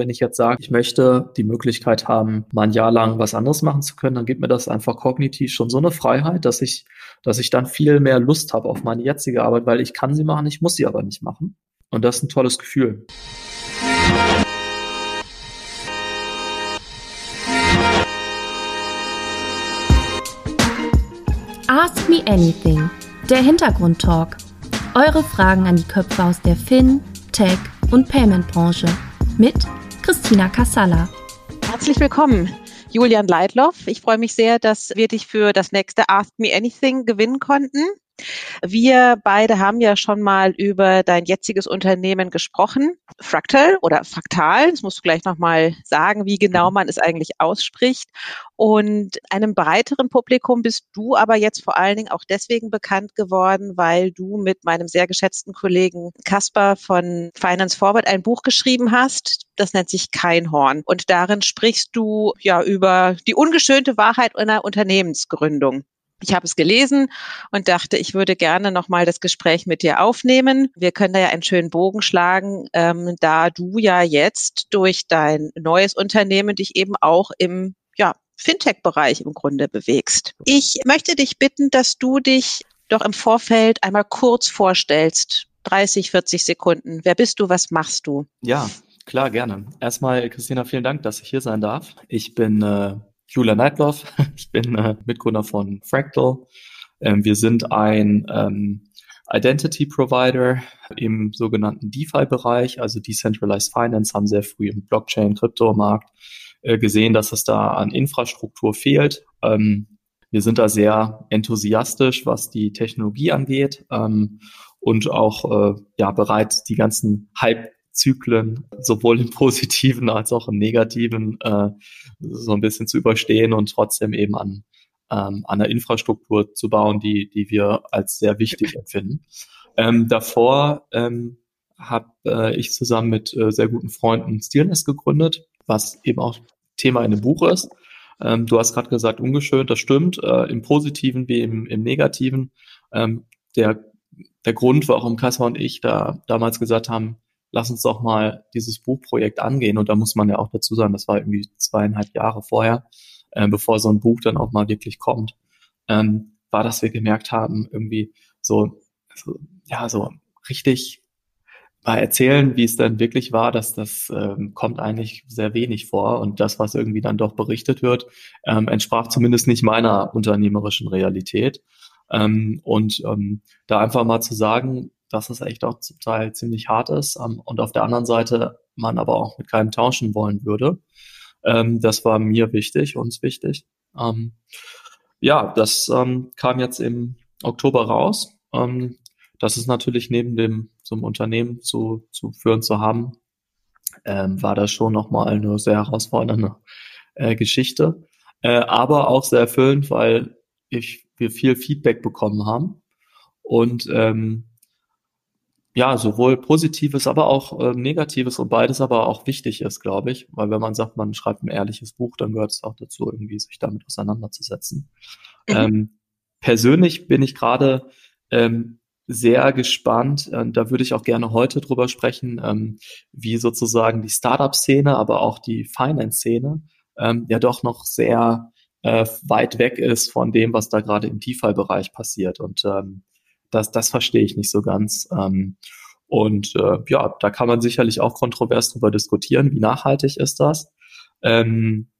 wenn ich jetzt sage, ich möchte die Möglichkeit haben, mal ein Jahr lang was anderes machen zu können, dann gibt mir das einfach kognitiv schon so eine Freiheit, dass ich, dass ich dann viel mehr Lust habe auf meine jetzige Arbeit, weil ich kann sie machen, ich muss sie aber nicht machen. Und das ist ein tolles Gefühl. Ask Me Anything, der Hintergrundtalk. Eure Fragen an die Köpfe aus der Fin, Tech und Payment-Branche mit Christina Kassala. Herzlich willkommen, Julian Leitloff. Ich freue mich sehr, dass wir dich für das nächste Ask Me Anything gewinnen konnten. Wir beide haben ja schon mal über dein jetziges Unternehmen gesprochen, Fractal oder Fraktal. Das musst du gleich nochmal sagen, wie genau mhm. man es eigentlich ausspricht. Und einem breiteren Publikum bist du aber jetzt vor allen Dingen auch deswegen bekannt geworden, weil du mit meinem sehr geschätzten Kollegen Kasper von Finance Forward ein Buch geschrieben hast. Das nennt sich Kein Horn. Und darin sprichst du ja über die ungeschönte Wahrheit einer Unternehmensgründung. Ich habe es gelesen und dachte, ich würde gerne nochmal das Gespräch mit dir aufnehmen. Wir können da ja einen schönen Bogen schlagen, ähm, da du ja jetzt durch dein neues Unternehmen dich eben auch im ja, Fintech-Bereich im Grunde bewegst. Ich möchte dich bitten, dass du dich doch im Vorfeld einmal kurz vorstellst. 30, 40 Sekunden. Wer bist du? Was machst du? Ja, klar, gerne. Erstmal, Christina, vielen Dank, dass ich hier sein darf. Ich bin äh, Julia Neidloff. Ich bin äh, Mitgründer von Fractal. Ähm, wir sind ein ähm, Identity Provider im sogenannten DeFi-Bereich, also Decentralized Finance, haben sehr früh im Blockchain-Kryptomarkt äh, gesehen, dass es da an Infrastruktur fehlt. Ähm, wir sind da sehr enthusiastisch, was die Technologie angeht ähm, und auch äh, ja bereit, die ganzen Hype Zyklen sowohl im positiven als auch im negativen äh, so ein bisschen zu überstehen und trotzdem eben an, ähm, an der Infrastruktur zu bauen, die, die wir als sehr wichtig empfinden. Ähm, davor ähm, habe äh, ich zusammen mit äh, sehr guten Freunden Steelness gegründet, was eben auch Thema in dem Buch ist. Ähm, du hast gerade gesagt, ungeschönt, das stimmt, äh, im Positiven wie im, im Negativen. Ähm, der, der Grund, warum Kasper und ich da damals gesagt haben, lass uns doch mal dieses Buchprojekt angehen. Und da muss man ja auch dazu sagen, das war irgendwie zweieinhalb Jahre vorher, äh, bevor so ein Buch dann auch mal wirklich kommt, ähm, war, dass wir gemerkt haben, irgendwie so, so ja, so richtig mal erzählen, wie es dann wirklich war, dass das ähm, kommt eigentlich sehr wenig vor und das, was irgendwie dann doch berichtet wird, ähm, entsprach zumindest nicht meiner unternehmerischen Realität. Ähm, und ähm, da einfach mal zu sagen, dass es echt auch zum Teil ziemlich hart ist ähm, und auf der anderen Seite man aber auch mit keinem tauschen wollen würde. Ähm, das war mir wichtig, uns wichtig. Ähm, ja, das ähm, kam jetzt im Oktober raus. Ähm, das ist natürlich neben dem so einem Unternehmen zu, zu führen zu haben, ähm, war das schon nochmal eine sehr herausfordernde äh, Geschichte, äh, aber auch sehr erfüllend, weil ich wir viel Feedback bekommen haben und ähm, ja, sowohl Positives, aber auch äh, Negatives und beides aber auch wichtig ist, glaube ich. Weil wenn man sagt, man schreibt ein ehrliches Buch, dann gehört es auch dazu, irgendwie sich damit auseinanderzusetzen. Mhm. Ähm, persönlich bin ich gerade ähm, sehr gespannt, äh, da würde ich auch gerne heute drüber sprechen, ähm, wie sozusagen die Startup-Szene, aber auch die Finance-Szene ähm, ja doch noch sehr äh, weit weg ist von dem, was da gerade im DeFi-Bereich passiert. Und ähm, das, das verstehe ich nicht so ganz. Ähm, und äh, ja, da kann man sicherlich auch kontrovers drüber diskutieren, wie nachhaltig ist das. Ähm,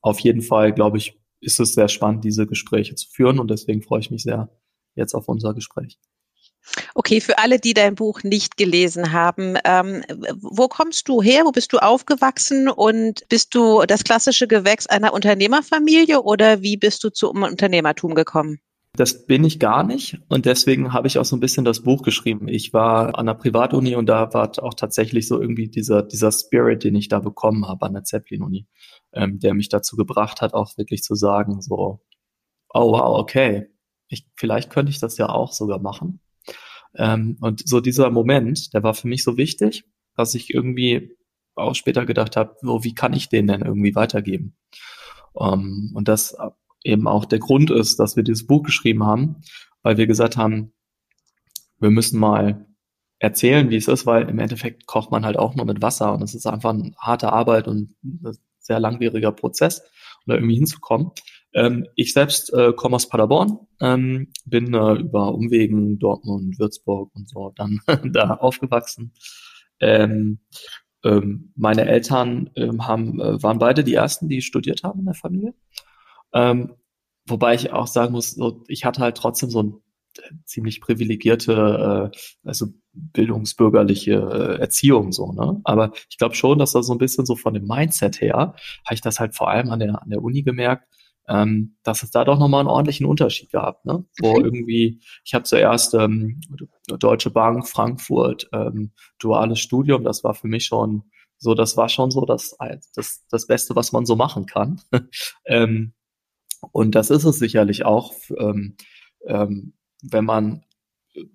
auf jeden Fall, glaube ich, ist es sehr spannend, diese Gespräche zu führen und deswegen freue ich mich sehr jetzt auf unser Gespräch. Okay, für alle, die dein Buch nicht gelesen haben, ähm, wo kommst du her? Wo bist du aufgewachsen? Und bist du das klassische Gewächs einer Unternehmerfamilie oder wie bist du zum Unternehmertum gekommen? Das bin ich gar nicht und deswegen habe ich auch so ein bisschen das Buch geschrieben. Ich war an der Privatuni und da war auch tatsächlich so irgendwie dieser, dieser Spirit, den ich da bekommen habe an der Zeppelin-Uni, ähm, der mich dazu gebracht hat, auch wirklich zu sagen, so, oh wow, okay, ich, vielleicht könnte ich das ja auch sogar machen. Ähm, und so dieser Moment, der war für mich so wichtig, dass ich irgendwie auch später gedacht habe, so, wie kann ich den denn irgendwie weitergeben? Um, ähm, und das eben auch der Grund ist, dass wir dieses Buch geschrieben haben, weil wir gesagt haben, wir müssen mal erzählen, wie es ist, weil im Endeffekt kocht man halt auch nur mit Wasser und es ist einfach eine harte Arbeit und ein sehr langwieriger Prozess, um da irgendwie hinzukommen. Ähm, ich selbst äh, komme aus Paderborn, ähm, bin äh, über Umwegen Dortmund, Würzburg und so dann da aufgewachsen. Ähm, ähm, meine Eltern ähm, haben, äh, waren beide die ersten, die studiert haben in der Familie. Ähm, wobei ich auch sagen muss, so, ich hatte halt trotzdem so ein ziemlich privilegierte, äh, also bildungsbürgerliche äh, Erziehung so, ne? Aber ich glaube schon, dass da so ein bisschen so von dem Mindset her, habe ich das halt vor allem an der an der Uni gemerkt, ähm, dass es da doch nochmal einen ordentlichen Unterschied gab, ne? Wo mhm. irgendwie, ich habe zuerst ähm, Deutsche Bank, Frankfurt, ähm, duales Studium, das war für mich schon so, das war schon so das, das, das Beste, was man so machen kann. ähm, und das ist es sicherlich auch. Ähm, ähm, wenn man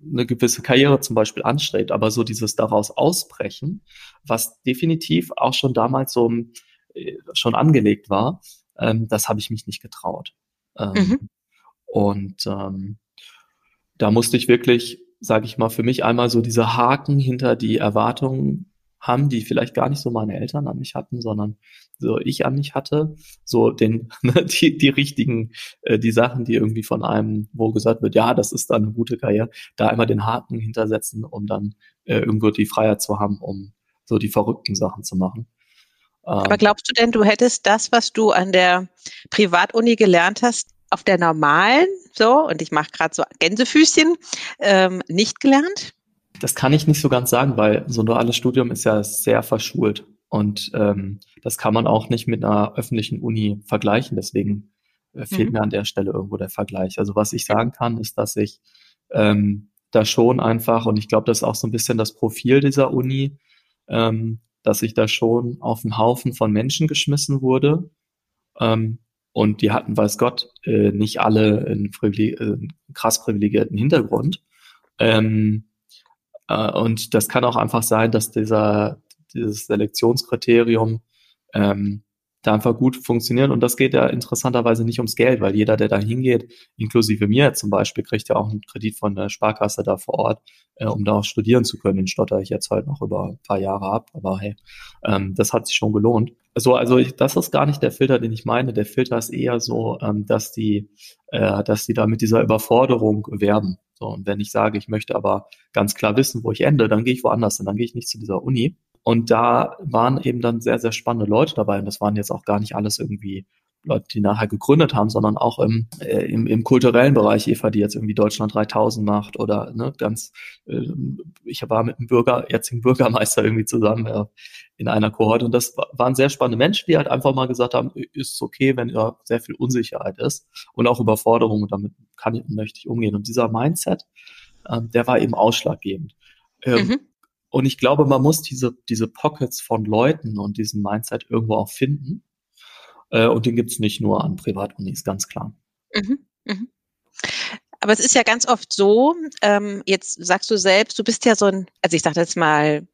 eine gewisse Karriere zum Beispiel anstrebt, aber so dieses daraus ausbrechen, was definitiv auch schon damals so äh, schon angelegt war, ähm, das habe ich mich nicht getraut. Ähm, mhm. Und ähm, da musste ich wirklich, sage ich mal, für mich einmal so diese Haken hinter die Erwartungen haben, die vielleicht gar nicht so meine Eltern an mich hatten, sondern so ich an mich hatte, so den ne, die, die richtigen, äh, die Sachen, die irgendwie von einem, wo gesagt wird, ja, das ist dann eine gute Karriere, da einmal den Haken hintersetzen, um dann äh, irgendwo die Freiheit zu haben, um so die verrückten Sachen zu machen. Aber ähm, glaubst du denn, du hättest das, was du an der Privatuni gelernt hast, auf der normalen, so, und ich mache gerade so Gänsefüßchen, ähm, nicht gelernt? Das kann ich nicht so ganz sagen, weil so ein duales Studium ist ja sehr verschult. Und ähm, das kann man auch nicht mit einer öffentlichen Uni vergleichen. Deswegen äh, fehlt mhm. mir an der Stelle irgendwo der Vergleich. Also was ich sagen kann, ist, dass ich ähm, da schon einfach, und ich glaube, das ist auch so ein bisschen das Profil dieser Uni, ähm, dass ich da schon auf einen Haufen von Menschen geschmissen wurde. Ähm, und die hatten, weiß Gott, äh, nicht alle einen, privileg äh, krass privilegierten Hintergrund. Ähm, äh, und das kann auch einfach sein, dass dieser, dieses Selektionskriterium ähm, da einfach gut funktioniert. Und das geht ja interessanterweise nicht ums Geld, weil jeder, der da hingeht, inklusive mir zum Beispiel, kriegt ja auch einen Kredit von der Sparkasse da vor Ort, äh, um da auch studieren zu können. Den stotter ich jetzt halt noch über ein paar Jahre ab, aber hey, ähm, das hat sich schon gelohnt. So, also ich, das ist gar nicht der Filter, den ich meine. Der Filter ist eher so, ähm, dass die, äh, dass die da mit dieser Überforderung werben. So, und wenn ich sage, ich möchte aber ganz klar wissen, wo ich ende, dann gehe ich woanders hin, dann gehe ich nicht zu dieser Uni. Und da waren eben dann sehr, sehr spannende Leute dabei. Und das waren jetzt auch gar nicht alles irgendwie Leute, die nachher gegründet haben, sondern auch im, äh, im, im kulturellen Bereich, Eva, die jetzt irgendwie Deutschland 3000 macht oder ne, ganz, äh, ich war mit einem Bürger, jetzigen Bürgermeister irgendwie zusammen äh, in einer Kohorte und das waren sehr spannende Menschen, die halt einfach mal gesagt haben, ist okay, wenn da sehr viel Unsicherheit ist und auch Überforderung und damit kann ich und möchte ich umgehen und dieser Mindset, äh, der war eben ausschlaggebend. Ähm, mhm. Und ich glaube, man muss diese, diese Pockets von Leuten und diesen Mindset irgendwo auch finden. Äh, und den gibt's nicht nur an Privatunis, ganz klar. Mhm, mhm. Aber es ist ja ganz oft so, ähm, jetzt sagst du selbst, du bist ja so ein, also ich sage jetzt mal,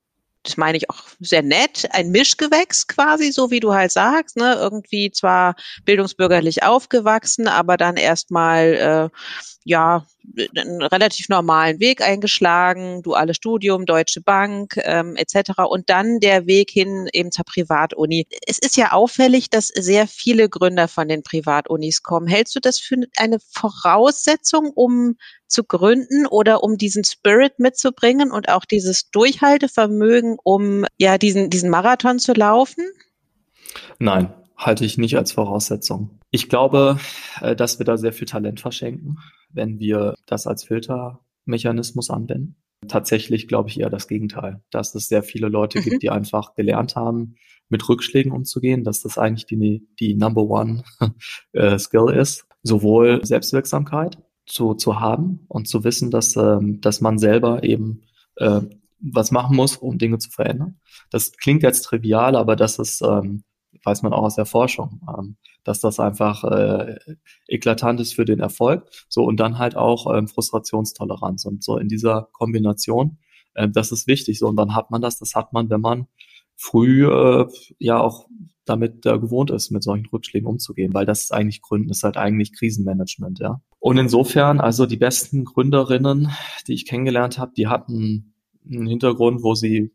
das meine ich auch sehr nett, ein Mischgewächs quasi, so wie du halt sagst, ne? Irgendwie zwar bildungsbürgerlich aufgewachsen, aber dann erstmal äh, ja einen relativ normalen Weg eingeschlagen, duales Studium, Deutsche Bank ähm, etc. Und dann der Weg hin eben zur Privatuni. Es ist ja auffällig, dass sehr viele Gründer von den Privatunis kommen. Hältst du das für eine Voraussetzung, um zu gründen oder um diesen Spirit mitzubringen und auch dieses Durchhaltevermögen, um ja diesen, diesen Marathon zu laufen? Nein, halte ich nicht als Voraussetzung. Ich glaube, äh, dass wir da sehr viel Talent verschenken, wenn wir das als Filtermechanismus anwenden. Tatsächlich glaube ich eher das Gegenteil, dass es sehr viele Leute mhm. gibt, die einfach gelernt haben, mit Rückschlägen umzugehen, dass das eigentlich die, die Number One äh, Skill ist, sowohl Selbstwirksamkeit zu, zu haben und zu wissen, dass, ähm, dass man selber eben äh, was machen muss, um Dinge zu verändern. Das klingt jetzt trivial, aber das ist ähm, weiß man auch aus der Forschung, ähm, dass das einfach äh, eklatant ist für den Erfolg. So und dann halt auch ähm, Frustrationstoleranz und so in dieser Kombination, äh, das ist wichtig. So und dann hat man das, das hat man, wenn man früh äh, ja auch damit äh, gewohnt ist, mit solchen Rückschlägen umzugehen, weil das ist eigentlich Gründen, ist halt eigentlich Krisenmanagement, ja. Und insofern, also die besten Gründerinnen, die ich kennengelernt habe, die hatten einen Hintergrund, wo sie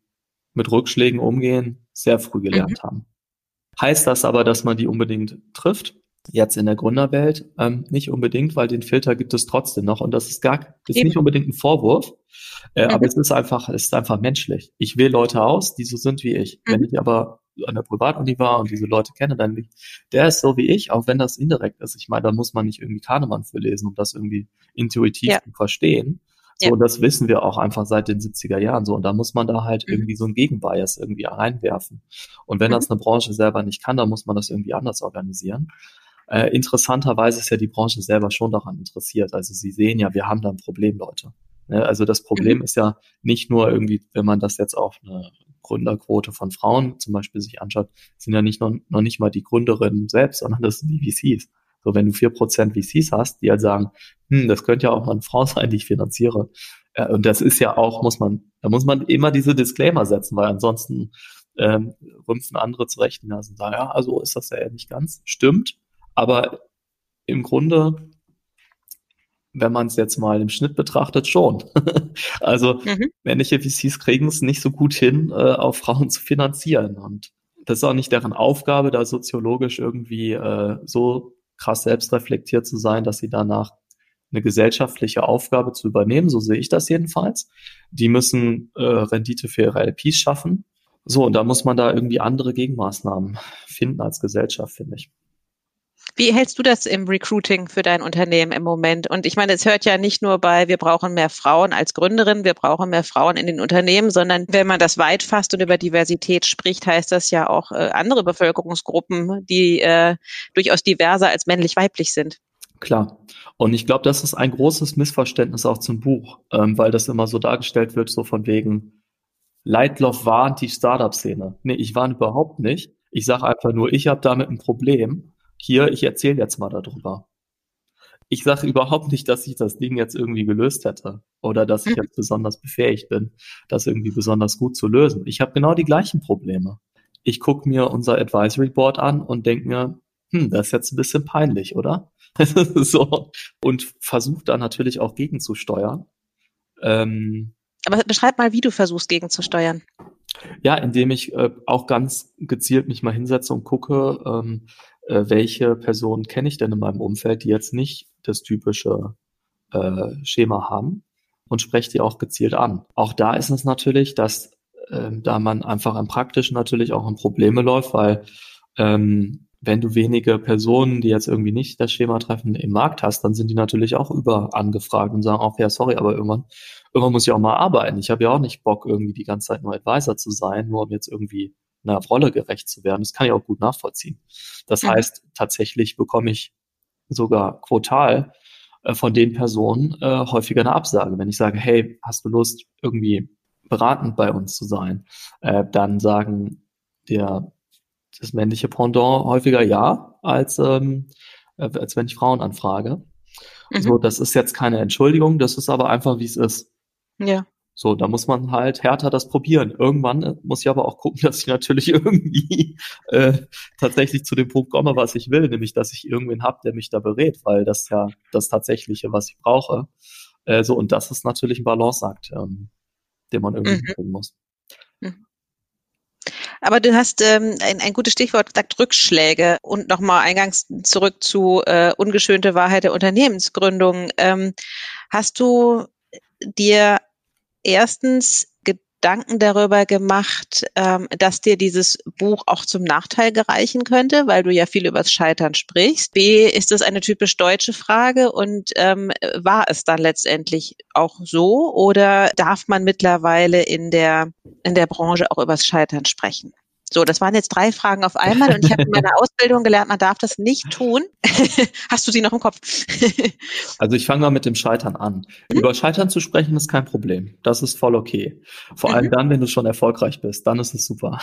mit Rückschlägen umgehen, sehr früh gelernt mhm. haben. Heißt das aber, dass man die unbedingt trifft? Jetzt in der Gründerwelt ähm, nicht unbedingt, weil den Filter gibt es trotzdem noch und das ist gar ist Eben. nicht unbedingt ein Vorwurf, äh, mhm. aber es ist einfach es ist einfach menschlich. Ich wähle Leute aus, die so sind wie ich. Mhm. Wenn ich aber an der Privatuni war und diese Leute kenne, dann nicht, der ist so wie ich, auch wenn das indirekt ist. Ich meine, da muss man nicht irgendwie Kahnemann für lesen, um das irgendwie intuitiv ja. zu verstehen. So, ja. das wissen wir auch einfach seit den 70er Jahren so. Und da muss man da halt mhm. irgendwie so ein Gegenbias irgendwie reinwerfen. Und wenn mhm. das eine Branche selber nicht kann, dann muss man das irgendwie anders organisieren. Äh, interessanterweise ist ja die Branche selber schon daran interessiert. Also sie sehen ja, wir haben da ein Problem, Leute. Ne? Also das Problem mhm. ist ja nicht nur irgendwie, wenn man das jetzt auf eine Gründerquote von Frauen zum Beispiel sich anschaut, sind ja nicht noch, noch nicht mal die Gründerinnen selbst, sondern das sind die VCs. So, wenn du vier Prozent VCs hast, die halt sagen, hm, das könnte ja auch mal eine Frau sein, die ich finanziere. Äh, und das ist ja auch, muss man, da muss man immer diese Disclaimer setzen, weil ansonsten ähm, rümpfen andere zurecht und sagen, ja, also ist das ja nicht ganz. Stimmt. Aber im Grunde, wenn man es jetzt mal im Schnitt betrachtet, schon. also mhm. männliche VCs kriegen es nicht so gut hin, äh, auch Frauen zu finanzieren. Und das ist auch nicht deren Aufgabe, da soziologisch irgendwie äh, so krass selbstreflektiert zu sein, dass sie danach eine gesellschaftliche Aufgabe zu übernehmen, so sehe ich das jedenfalls. Die müssen äh, Rendite für ihre LPs schaffen. So, und da muss man da irgendwie andere Gegenmaßnahmen finden als Gesellschaft, finde ich. Wie hältst du das im Recruiting für dein Unternehmen im Moment? Und ich meine, es hört ja nicht nur bei, wir brauchen mehr Frauen als Gründerin, wir brauchen mehr Frauen in den Unternehmen, sondern wenn man das weit fasst und über Diversität spricht, heißt das ja auch äh, andere Bevölkerungsgruppen, die äh, durchaus diverser als männlich-weiblich sind. Klar. Und ich glaube, das ist ein großes Missverständnis auch zum Buch, ähm, weil das immer so dargestellt wird, so von wegen, Leitloff warnt die Startup-Szene. Nee, ich warne überhaupt nicht. Ich sage einfach nur, ich habe damit ein Problem hier, ich erzähle jetzt mal darüber. Ich sage überhaupt nicht, dass ich das Ding jetzt irgendwie gelöst hätte oder dass ich mhm. jetzt besonders befähigt bin, das irgendwie besonders gut zu lösen. Ich habe genau die gleichen Probleme. Ich gucke mir unser Advisory Board an und denke mir, hm, das ist jetzt ein bisschen peinlich, oder? so. Und versuche da natürlich auch gegenzusteuern. Ähm, Aber beschreib mal, wie du versuchst gegenzusteuern. Ja, indem ich äh, auch ganz gezielt mich mal hinsetze und gucke, ähm, äh, welche Personen kenne ich denn in meinem Umfeld, die jetzt nicht das typische äh, Schema haben und spreche die auch gezielt an. Auch da ist es natürlich, dass äh, da man einfach im Praktischen natürlich auch in Probleme läuft, weil ähm, wenn du wenige Personen, die jetzt irgendwie nicht das Schema treffen, im Markt hast, dann sind die natürlich auch über angefragt und sagen auch, ja, sorry, aber irgendwann, irgendwann muss ich auch mal arbeiten. Ich habe ja auch nicht Bock, irgendwie die ganze Zeit nur Advisor zu sein, nur um jetzt irgendwie einer Rolle gerecht zu werden. Das kann ich auch gut nachvollziehen. Das mhm. heißt, tatsächlich bekomme ich sogar quotal äh, von den Personen äh, häufiger eine Absage. Wenn ich sage, hey, hast du Lust, irgendwie beratend bei uns zu sein, äh, dann sagen der das männliche Pendant häufiger ja, als, ähm, äh, als wenn ich Frauen anfrage. Mhm. So, das ist jetzt keine Entschuldigung, das ist aber einfach, wie es ist. Ja. So, da muss man halt härter das probieren. Irgendwann äh, muss ich aber auch gucken, dass ich natürlich irgendwie äh, tatsächlich zu dem Punkt komme, was ich will, nämlich dass ich irgendwen habe, der mich da berät, weil das ja das Tatsächliche, was ich brauche. Äh, so, und das ist natürlich ein Balanceakt, ähm, den man irgendwie mhm. bringen muss. Mhm. Aber du hast ähm, ein, ein gutes Stichwort gesagt, Rückschläge. Und nochmal eingangs zurück zu äh, ungeschönte Wahrheit der Unternehmensgründung. Ähm, hast du dir erstens Gedanken darüber gemacht, ähm, dass dir dieses Buch auch zum Nachteil gereichen könnte, weil du ja viel übers Scheitern sprichst. B, ist das eine typisch deutsche Frage und ähm, war es dann letztendlich auch so oder darf man mittlerweile in der, in der Branche auch übers Scheitern sprechen? So, das waren jetzt drei Fragen auf einmal und ich habe in meiner Ausbildung gelernt, man darf das nicht tun. Hast du sie noch im Kopf? also ich fange mal mit dem Scheitern an. Mhm. Über Scheitern zu sprechen ist kein Problem. Das ist voll okay. Vor mhm. allem dann, wenn du schon erfolgreich bist, dann ist es super.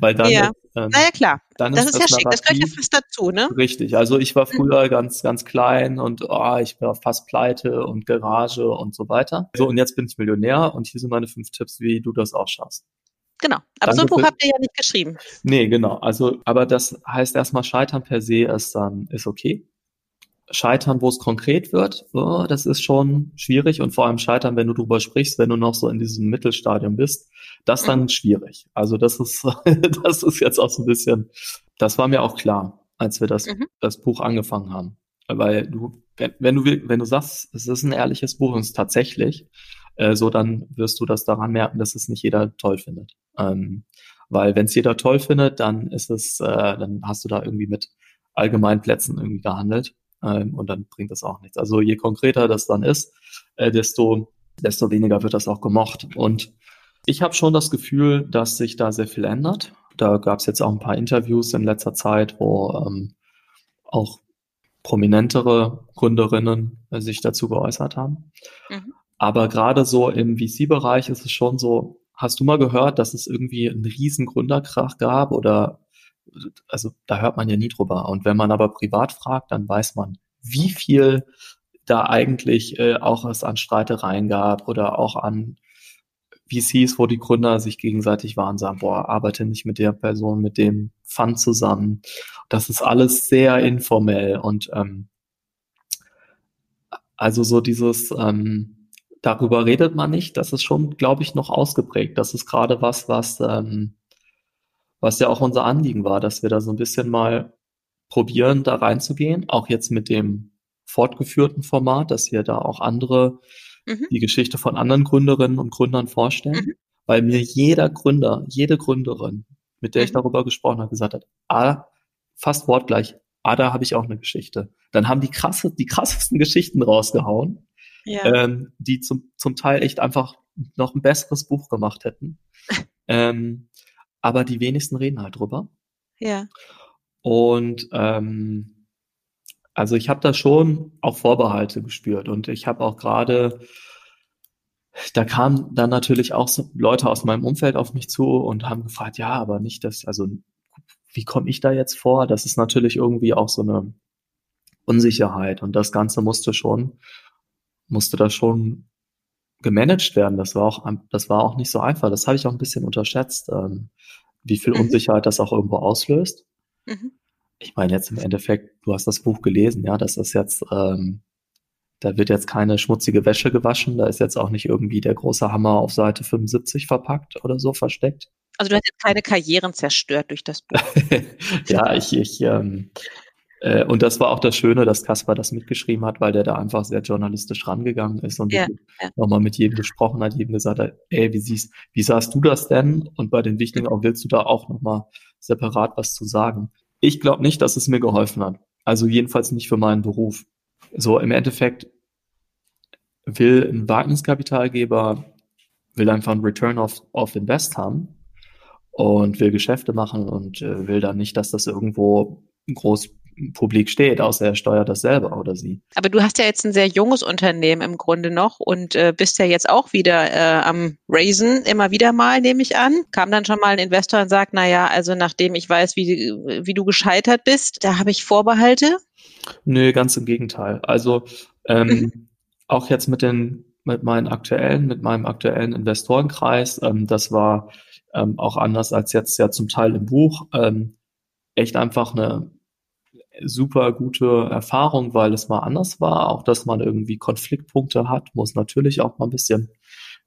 Weil dann ja. Ähm, naja, klar. Dann das ist, ist ja schick, das gehört ja fast dazu, ne? Richtig. Also ich war mhm. früher mhm. ganz, ganz klein und oh, ich war fast pleite und Garage und so weiter. So, und jetzt bin ich Millionär und hier sind meine fünf Tipps, wie du das auch schaffst. Genau. Aber Danke so ein Buch habt ihr ja nicht geschrieben. Nee, genau. Also, aber das heißt erstmal Scheitern per se ist dann, ist okay. Scheitern, wo es konkret wird, oh, das ist schon schwierig und vor allem Scheitern, wenn du drüber sprichst, wenn du noch so in diesem Mittelstadium bist, das dann mhm. schwierig. Also das ist, das ist jetzt auch so ein bisschen, das war mir auch klar, als wir das, mhm. das Buch angefangen haben. Weil du, wenn, wenn du, wenn du sagst, es ist ein ehrliches Buch und es ist tatsächlich, äh, so dann wirst du das daran merken, dass es nicht jeder toll findet. Ähm, weil wenn es jeder toll findet, dann ist es, äh, dann hast du da irgendwie mit Allgemeinplätzen irgendwie gehandelt ähm, und dann bringt das auch nichts. Also je konkreter das dann ist, äh, desto, desto weniger wird das auch gemocht. Und ich habe schon das Gefühl, dass sich da sehr viel ändert. Da gab es jetzt auch ein paar Interviews in letzter Zeit, wo ähm, auch prominentere Gründerinnen äh, sich dazu geäußert haben. Mhm. Aber gerade so im VC-Bereich ist es schon so, hast du mal gehört, dass es irgendwie einen riesen Gründerkrach gab oder also da hört man ja nie drüber. Und wenn man aber privat fragt, dann weiß man, wie viel da eigentlich äh, auch es an Streitereien gab oder auch an VCs, wo die Gründer sich gegenseitig waren, sagen, boah, arbeite nicht mit der Person, mit dem Fund zusammen. Das ist alles sehr informell und ähm, also so dieses ähm, darüber redet man nicht, das ist schon, glaube ich, noch ausgeprägt. Das ist gerade was, was ähm, was ja auch unser Anliegen war, dass wir da so ein bisschen mal probieren, da reinzugehen, auch jetzt mit dem fortgeführten Format, dass wir da auch andere, mhm. die Geschichte von anderen Gründerinnen und Gründern vorstellen, mhm. weil mir jeder Gründer, jede Gründerin, mit der mhm. ich darüber gesprochen habe, gesagt hat, ah, fast wortgleich, ah, da habe ich auch eine Geschichte. Dann haben die krasse, die krassesten Geschichten rausgehauen, ja. ähm, die zum, zum Teil echt einfach noch ein besseres Buch gemacht hätten. ähm, aber die wenigsten reden halt drüber. Ja. Und ähm, also ich habe da schon auch Vorbehalte gespürt und ich habe auch gerade, da kamen dann natürlich auch so Leute aus meinem Umfeld auf mich zu und haben gefragt, ja, aber nicht das, also wie komme ich da jetzt vor? Das ist natürlich irgendwie auch so eine Unsicherheit und das Ganze musste schon, musste da schon gemanagt werden. Das war auch, das war auch nicht so einfach. Das habe ich auch ein bisschen unterschätzt, ähm, wie viel mhm. Unsicherheit das auch irgendwo auslöst. Mhm. Ich meine jetzt im Endeffekt, du hast das Buch gelesen, ja, das ist jetzt, ähm, da wird jetzt keine schmutzige Wäsche gewaschen, da ist jetzt auch nicht irgendwie der große Hammer auf Seite 75 verpackt oder so versteckt. Also du hast jetzt keine Karrieren zerstört durch das Buch. ja, ich, ich ähm, äh, und das war auch das Schöne, dass Kaspar das mitgeschrieben hat, weil der da einfach sehr journalistisch rangegangen ist und ja, ja. nochmal mit jedem gesprochen hat, jedem gesagt hat, ey, wie siehst, wie sahst du das denn? Und bei den wichtigen auch willst du da auch nochmal separat was zu sagen? Ich glaube nicht, dass es mir geholfen hat. Also jedenfalls nicht für meinen Beruf. So im Endeffekt will ein Wagniskapitalgeber will einfach ein Return of, of Invest haben und will Geschäfte machen und äh, will dann nicht, dass das irgendwo groß publik steht, außer er steuert das selber oder sie. Aber du hast ja jetzt ein sehr junges Unternehmen im Grunde noch und äh, bist ja jetzt auch wieder äh, am Raisen, immer wieder mal, nehme ich an. Kam dann schon mal ein Investor und sagt, naja, also nachdem ich weiß, wie, wie du gescheitert bist, da habe ich Vorbehalte? Nö, ganz im Gegenteil. Also ähm, mhm. auch jetzt mit den mit meinen aktuellen, mit meinem aktuellen Investorenkreis, ähm, das war ähm, auch anders als jetzt ja zum Teil im Buch, ähm, echt einfach eine super gute Erfahrung, weil es mal anders war. Auch, dass man irgendwie Konfliktpunkte hat, muss natürlich auch mal ein bisschen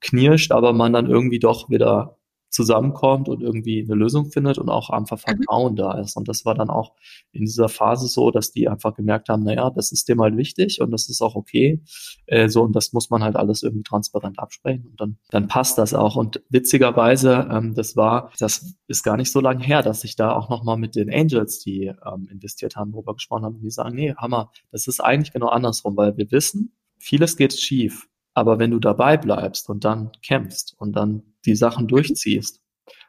knirscht, aber man dann irgendwie doch wieder zusammenkommt und irgendwie eine Lösung findet und auch einfach mhm. Vertrauen mhm. da ist. Und das war dann auch in dieser Phase so, dass die einfach gemerkt haben, naja, das ist dem halt wichtig und das ist auch okay. Äh, so, und das muss man halt alles irgendwie transparent absprechen und dann, dann passt das auch. Und witzigerweise, ähm, das war, das ist gar nicht so lange her, dass ich da auch nochmal mit den Angels, die ähm, investiert haben, darüber gesprochen haben, die sagen, nee, Hammer, das ist eigentlich genau andersrum, weil wir wissen, vieles geht schief. Aber wenn du dabei bleibst und dann kämpfst und dann die Sachen durchziehst,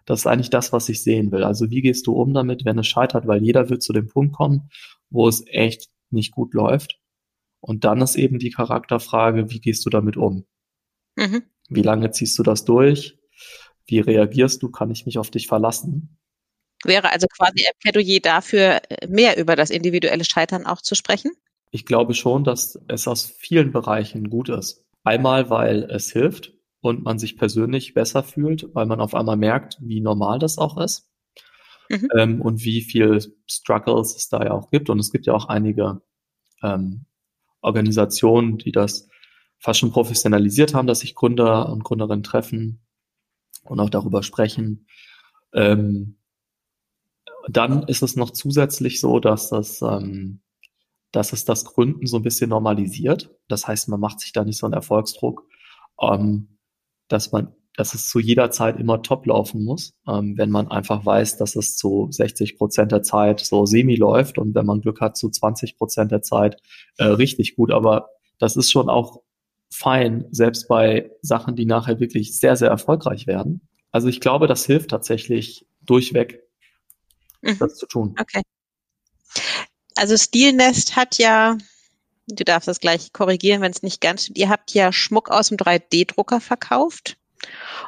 das ist eigentlich das, was ich sehen will. Also wie gehst du um damit, wenn es scheitert, weil jeder wird zu dem Punkt kommen, wo es echt nicht gut läuft. Und dann ist eben die Charakterfrage, wie gehst du damit um? Mhm. Wie lange ziehst du das durch? Wie reagierst du? Kann ich mich auf dich verlassen? Wäre also quasi ein Plädoyer dafür, mehr über das individuelle Scheitern auch zu sprechen? Ich glaube schon, dass es aus vielen Bereichen gut ist. Einmal, weil es hilft und man sich persönlich besser fühlt, weil man auf einmal merkt, wie normal das auch ist mhm. ähm, und wie viel Struggles es da ja auch gibt. Und es gibt ja auch einige ähm, Organisationen, die das fast schon professionalisiert haben, dass sich Gründer und Gründerinnen treffen und auch darüber sprechen. Ähm, dann ist es noch zusätzlich so, dass das, ähm, dass es das Gründen so ein bisschen normalisiert. Das heißt, man macht sich da nicht so einen Erfolgsdruck, ähm, dass man, dass es zu jeder Zeit immer top laufen muss, ähm, wenn man einfach weiß, dass es zu 60 Prozent der Zeit so semi läuft und wenn man Glück hat, zu 20 Prozent der Zeit äh, richtig gut. Aber das ist schon auch fein, selbst bei Sachen, die nachher wirklich sehr, sehr erfolgreich werden. Also ich glaube, das hilft tatsächlich durchweg, mhm. das zu tun. Okay. Also Stilnest hat ja, du darfst das gleich korrigieren, wenn es nicht ganz stimmt, ihr habt ja Schmuck aus dem 3D-Drucker verkauft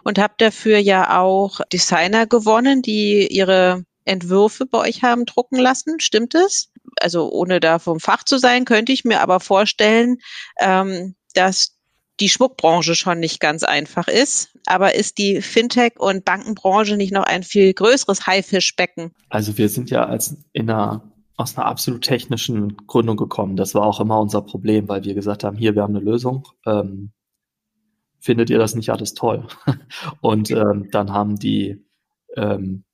und habt dafür ja auch Designer gewonnen, die ihre Entwürfe bei euch haben drucken lassen. Stimmt es? Also ohne da vom Fach zu sein, könnte ich mir aber vorstellen, ähm, dass die Schmuckbranche schon nicht ganz einfach ist. Aber ist die Fintech- und Bankenbranche nicht noch ein viel größeres Haifischbecken? Also wir sind ja als in einer aus einer absolut technischen Gründung gekommen. Das war auch immer unser Problem, weil wir gesagt haben, hier, wir haben eine Lösung. Ähm, findet ihr das nicht alles toll? Und ähm, dann haben die ähm,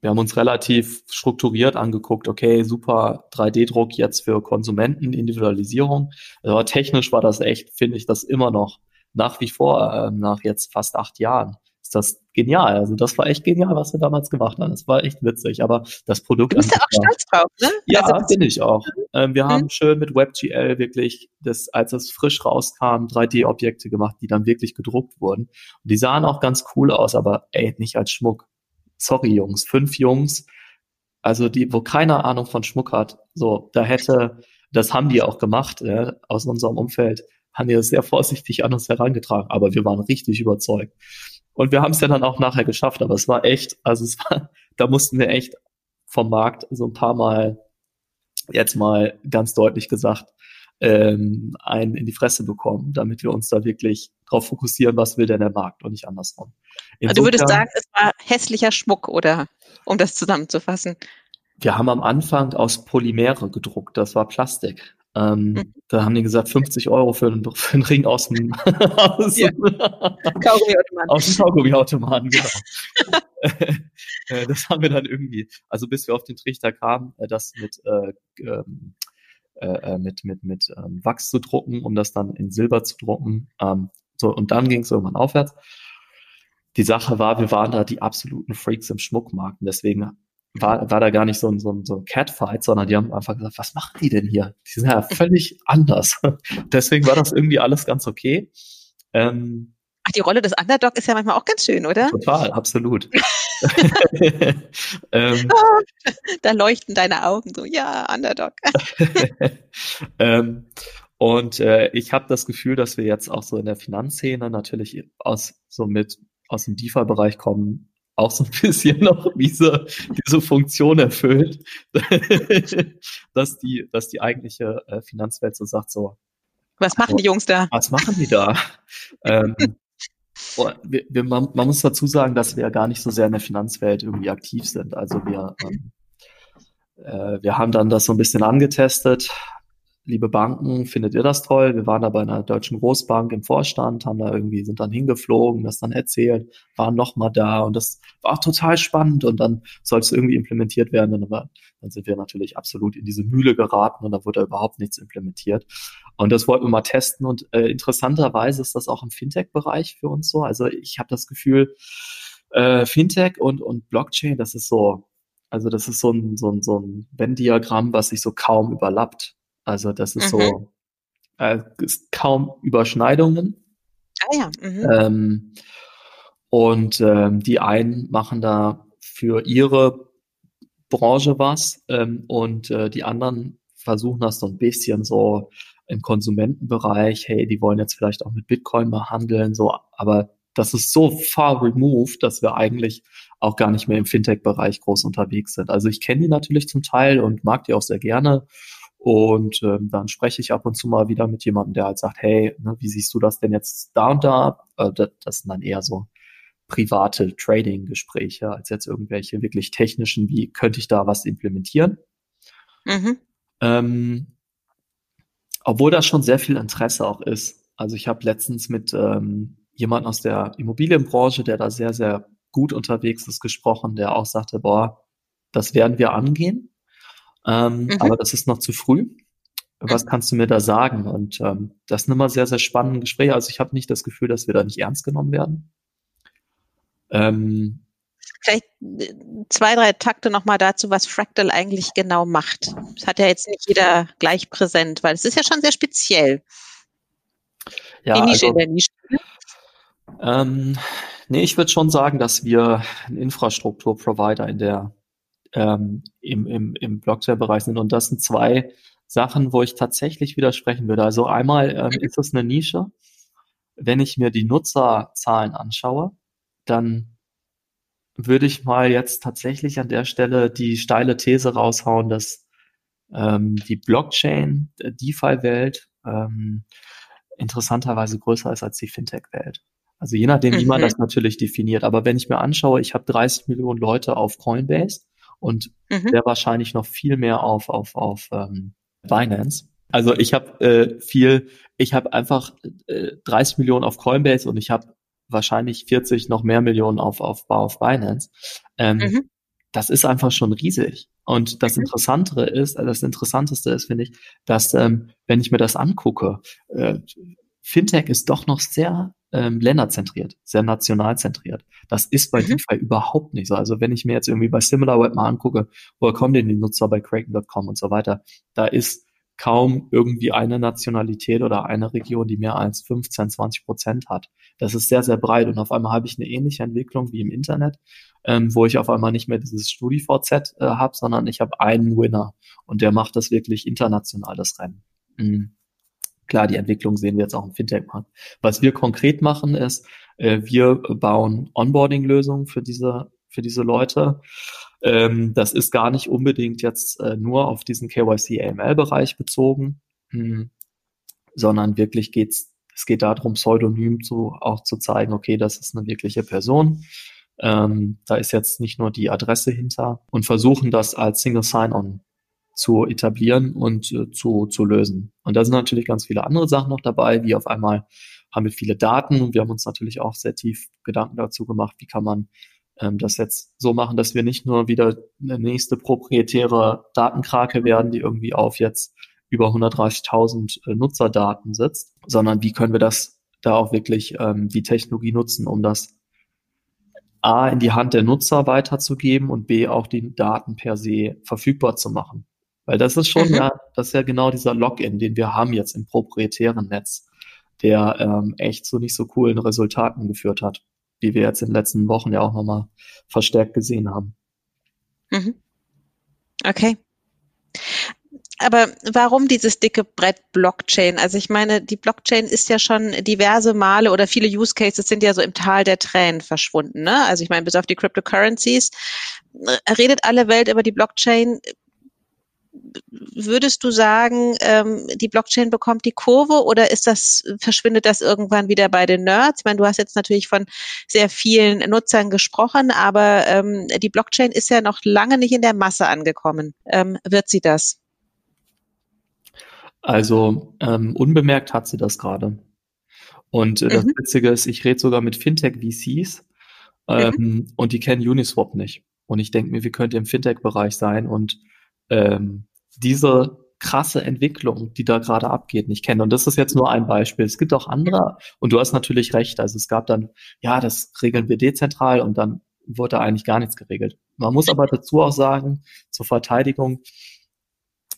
wir haben uns relativ strukturiert angeguckt, okay, super 3D-Druck jetzt für Konsumenten, Individualisierung. Aber technisch war das echt, finde ich das immer noch nach wie vor, äh, nach jetzt fast acht Jahren, ist das genial. Also das war echt genial, was wir damals gemacht haben. Das war echt witzig. Aber das Produkt. Du bist ja auch stolz drauf, ne? Ja, also, bin ich auch. Ähm, wir mhm. haben schön mit WebGL wirklich, das, als es frisch rauskam, 3D-Objekte gemacht, die dann wirklich gedruckt wurden. Und die sahen auch ganz cool aus, aber ey, nicht als Schmuck sorry Jungs, fünf Jungs, also die, wo keine Ahnung von Schmuck hat, so, da hätte, das haben die auch gemacht, ja, aus unserem Umfeld, haben die das sehr vorsichtig an uns herangetragen, aber wir waren richtig überzeugt. Und wir haben es ja dann auch nachher geschafft, aber es war echt, also es war, da mussten wir echt vom Markt so ein paar Mal, jetzt mal ganz deutlich gesagt, ähm, einen in die Fresse bekommen, damit wir uns da wirklich darauf fokussieren, was will denn der Markt und nicht andersrum. Insofern, also du würdest sagen, es war hässlicher Schmuck, oder um das zusammenzufassen? Wir haben am Anfang aus Polymere gedruckt, das war Plastik. Ähm, mhm. Da haben die gesagt, 50 Euro für einen, für einen Ring aus dem, aus, ja. Kaugummiautomaten. Aus dem Kaugummiautomaten, genau. Äh, das haben wir dann irgendwie, also bis wir auf den Trichter kamen, äh, das mit äh, ähm, äh, äh, mit, mit, mit ähm, Wachs zu drucken, um das dann in Silber zu drucken. Ähm, so, und dann ging es irgendwann aufwärts. Die Sache war, wir waren da die absoluten Freaks im Schmuckmarkt. Und deswegen war, war da gar nicht so ein, so, ein, so ein Catfight, sondern die haben einfach gesagt, was machen die denn hier? Die sind ja völlig anders. deswegen war das irgendwie alles ganz okay. Ähm, Ach, die Rolle des Underdog ist ja manchmal auch ganz schön, oder? Total, absolut. ähm, da leuchten deine Augen so, ja, Underdog. ähm, und äh, ich habe das Gefühl, dass wir jetzt auch so in der Finanzszene natürlich aus so mit aus dem DeFi-Bereich kommen, auch so ein bisschen noch diese, diese Funktion erfüllt, dass die, dass die eigentliche äh, Finanzwelt so sagt, so, was machen die Jungs da? Was machen die da? ähm, wir, wir, man, man, muss dazu sagen, dass wir ja gar nicht so sehr in der Finanzwelt irgendwie aktiv sind. Also wir, ähm, äh, wir haben dann das so ein bisschen angetestet. Liebe Banken, findet ihr das toll? Wir waren da bei einer deutschen Großbank im Vorstand, haben da irgendwie, sind dann hingeflogen, das dann erzählt, waren nochmal da und das war total spannend und dann soll es irgendwie implementiert werden. Aber dann sind wir natürlich absolut in diese Mühle geraten und da wurde überhaupt nichts implementiert. Und das wollten wir mal testen. Und äh, interessanterweise ist das auch im Fintech-Bereich für uns so. Also ich habe das Gefühl, äh, Fintech und, und Blockchain, das ist so, also das ist so ein, so ein, so ein Venn-Diagramm, was sich so kaum überlappt. Also das ist mhm. so, äh, ist kaum Überschneidungen. Ah ja. Mhm. Ähm, und ähm, die einen machen da für ihre Branche was ähm, und äh, die anderen versuchen das so ein bisschen so im Konsumentenbereich, hey, die wollen jetzt vielleicht auch mit Bitcoin mal handeln, so, aber das ist so far removed, dass wir eigentlich auch gar nicht mehr im Fintech-Bereich groß unterwegs sind. Also ich kenne die natürlich zum Teil und mag die auch sehr gerne. Und ähm, dann spreche ich ab und zu mal wieder mit jemandem, der halt sagt, hey, ne, wie siehst du das denn jetzt da und da? Äh, das, das sind dann eher so private Trading-Gespräche als jetzt irgendwelche wirklich technischen, wie könnte ich da was implementieren? Mhm. Ähm, obwohl da schon sehr viel Interesse auch ist. Also ich habe letztens mit ähm, jemandem aus der Immobilienbranche, der da sehr, sehr gut unterwegs ist, gesprochen, der auch sagte, boah, das werden wir angehen, ähm, mhm. aber das ist noch zu früh. Was kannst du mir da sagen? Und ähm, das sind immer sehr, sehr spannende Gespräche. Also ich habe nicht das Gefühl, dass wir da nicht ernst genommen werden. Ähm, Vielleicht äh, zwei, drei Takte nochmal dazu, was Fractal eigentlich genau macht. Das hat ja jetzt nicht jeder gleich präsent, weil es ist ja schon sehr speziell. Ja, Die Nische also, in der Nische. Ähm, nee, ich würde schon sagen, dass wir ein Infrastrukturprovider in der ähm, im, im, im Blockchain-Bereich sind. Und das sind zwei Sachen, wo ich tatsächlich widersprechen würde. Also einmal ähm, ist es eine Nische. Wenn ich mir die Nutzerzahlen anschaue, dann würde ich mal jetzt tatsächlich an der Stelle die steile These raushauen, dass ähm, die Blockchain, äh, DeFi-Welt ähm, interessanterweise größer ist als die Fintech-Welt. Also je nachdem, wie man mhm. das natürlich definiert. Aber wenn ich mir anschaue, ich habe 30 Millionen Leute auf Coinbase und mhm. sehr wahrscheinlich noch viel mehr auf, auf, auf ähm, Binance. Also ich habe äh, viel, ich habe einfach äh, 30 Millionen auf Coinbase und ich habe wahrscheinlich 40 noch mehr Millionen auf, auf, auf Binance. Ähm, mhm. Das ist einfach schon riesig. Und das mhm. Interessantere ist, äh, das Interessanteste ist, finde ich, dass, ähm, wenn ich mir das angucke, äh, Fintech ist doch noch sehr ähm, länderzentriert, sehr nationalzentriert. Das ist bei mhm. DeFi überhaupt nicht so. Also wenn ich mir jetzt irgendwie bei SimilarWeb mal angucke, woher kommen denn die Nutzer bei Kraken.com und so weiter, da ist kaum irgendwie eine Nationalität oder eine Region, die mehr als 15, 20 Prozent hat. Das ist sehr, sehr breit und auf einmal habe ich eine ähnliche Entwicklung wie im Internet, ähm, wo ich auf einmal nicht mehr dieses StudiVZ äh, habe, sondern ich habe einen Winner und der macht das wirklich international, das Rennen. Mhm. Klar, die Entwicklung sehen wir jetzt auch im Fintech-Markt. Was wir konkret machen ist, äh, wir bauen Onboarding-Lösungen für diese, für diese Leute. Ähm, das ist gar nicht unbedingt jetzt äh, nur auf diesen KYC-AML-Bereich bezogen, hm, sondern wirklich geht's, es geht darum, pseudonym zu, auch zu zeigen, okay, das ist eine wirkliche Person. Ähm, da ist jetzt nicht nur die Adresse hinter und versuchen das als Single Sign-On zu etablieren und äh, zu, zu lösen. Und da sind natürlich ganz viele andere Sachen noch dabei, wie auf einmal haben wir viele Daten und wir haben uns natürlich auch sehr tief Gedanken dazu gemacht, wie kann man ähm, das jetzt so machen, dass wir nicht nur wieder eine nächste proprietäre Datenkrake werden, die irgendwie auf jetzt über 130.000 äh, Nutzerdaten sitzt, sondern wie können wir das da auch wirklich ähm, die Technologie nutzen, um das A in die Hand der Nutzer weiterzugeben und B auch die Daten per se verfügbar zu machen. Weil das ist schon mhm. ja, das ist ja genau dieser Login, den wir haben jetzt im proprietären Netz, der ähm, echt zu nicht so coolen Resultaten geführt hat, wie wir jetzt in den letzten Wochen ja auch nochmal verstärkt gesehen haben. Mhm. Okay. Aber warum dieses dicke Brett Blockchain? Also ich meine, die Blockchain ist ja schon diverse Male oder viele Use Cases sind ja so im Tal der Tränen verschwunden. Ne? Also ich meine, bis auf die Cryptocurrencies äh, redet alle Welt über die Blockchain würdest du sagen, ähm, die Blockchain bekommt die Kurve oder ist das, verschwindet das irgendwann wieder bei den Nerds? Ich meine, du hast jetzt natürlich von sehr vielen Nutzern gesprochen, aber ähm, die Blockchain ist ja noch lange nicht in der Masse angekommen. Ähm, wird sie das? Also ähm, unbemerkt hat sie das gerade. Und äh, das mhm. Witzige ist, ich rede sogar mit Fintech-VCs ähm, mhm. und die kennen Uniswap nicht. Und ich denke mir, wie könnte im Fintech-Bereich sein und ähm, diese krasse Entwicklung, die da gerade abgeht, nicht kennen. Und das ist jetzt nur ein Beispiel. Es gibt auch andere, und du hast natürlich recht. Also es gab dann, ja, das regeln wir dezentral und dann wurde eigentlich gar nichts geregelt. Man muss aber dazu auch sagen, zur Verteidigung,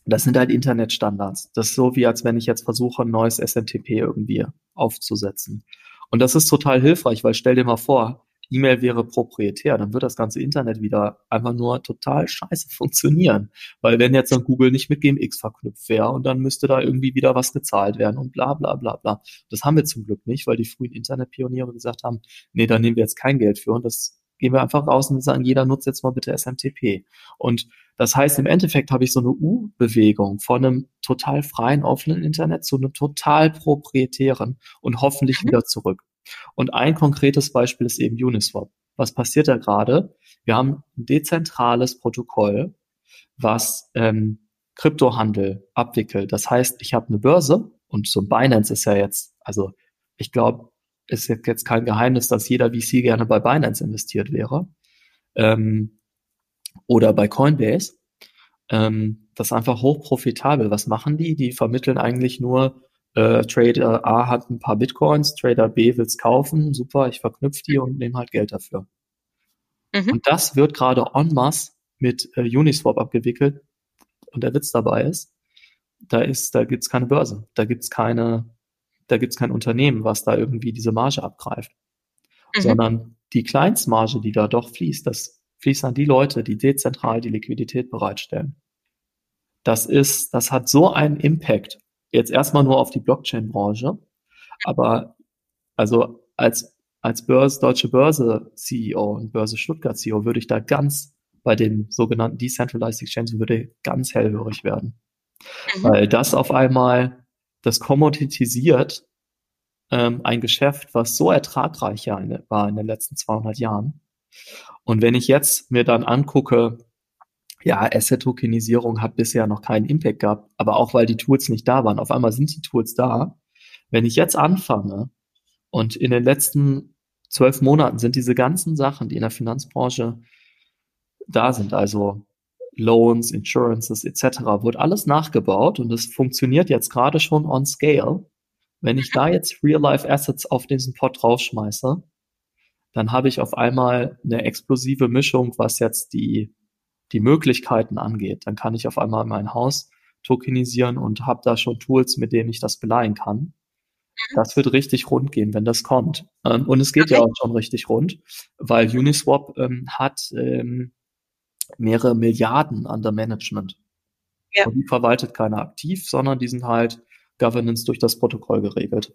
das sind halt Internetstandards. Das ist so wie, als wenn ich jetzt versuche, ein neues SMTP irgendwie aufzusetzen. Und das ist total hilfreich, weil stell dir mal vor, E-Mail wäre proprietär, dann wird das ganze Internet wieder einfach nur total scheiße funktionieren. Weil wenn jetzt dann Google nicht mit GMX verknüpft wäre und dann müsste da irgendwie wieder was gezahlt werden und bla bla bla bla. Das haben wir zum Glück nicht, weil die frühen Internetpioniere gesagt haben, nee, da nehmen wir jetzt kein Geld für und das gehen wir einfach raus und sagen, jeder nutzt jetzt mal bitte SMTP. Und das heißt, im Endeffekt habe ich so eine U-Bewegung von einem total freien, offenen Internet zu einem total proprietären und hoffentlich mhm. wieder zurück. Und ein konkretes Beispiel ist eben Uniswap. Was passiert da gerade? Wir haben ein dezentrales Protokoll, was ähm, Kryptohandel abwickelt. Das heißt, ich habe eine Börse und so Binance ist ja jetzt, also ich glaube, ist jetzt kein Geheimnis, dass jeder VC gerne bei Binance investiert wäre ähm, oder bei Coinbase. Ähm, das ist einfach hochprofitabel. Was machen die? Die vermitteln eigentlich nur, äh, Trader A hat ein paar Bitcoins, Trader B will's kaufen, super, ich verknüpfe die und nehme halt Geld dafür. Mhm. Und das wird gerade en masse mit äh, Uniswap abgewickelt. Und der Witz dabei ist, da ist, da gibt's keine Börse, da gibt's keine, da gibt's kein Unternehmen, was da irgendwie diese Marge abgreift, mhm. sondern die Kleinstmarge, die da doch fließt, das fließt an die Leute, die dezentral die Liquidität bereitstellen. Das ist, das hat so einen Impact. Jetzt erstmal nur auf die Blockchain-Branche, aber also als als Börse, Deutsche Börse CEO und Börse Stuttgart CEO würde ich da ganz bei den sogenannten Decentralized Exchanges würde ganz hellhörig werden. Mhm. Weil das auf einmal, das kommoditisiert ähm, ein Geschäft, was so ertragreich war in den letzten 200 Jahren. Und wenn ich jetzt mir dann angucke, ja, Asset-Tokenisierung hat bisher noch keinen Impact gehabt, aber auch weil die Tools nicht da waren. Auf einmal sind die Tools da. Wenn ich jetzt anfange und in den letzten zwölf Monaten sind diese ganzen Sachen, die in der Finanzbranche da sind, also Loans, Insurances etc., wird alles nachgebaut und es funktioniert jetzt gerade schon on scale. Wenn ich da jetzt Real-Life-Assets auf diesen Pot draufschmeiße, dann habe ich auf einmal eine explosive Mischung, was jetzt die, die Möglichkeiten angeht. Dann kann ich auf einmal mein Haus tokenisieren und habe da schon Tools, mit denen ich das beleihen kann. Mhm. Das wird richtig rund gehen, wenn das kommt. Ähm, und es geht okay. ja auch schon richtig rund, weil Uniswap ähm, hat ähm, mehrere Milliarden under Management. Ja. Und die verwaltet keiner aktiv, sondern die sind halt Governance durch das Protokoll geregelt.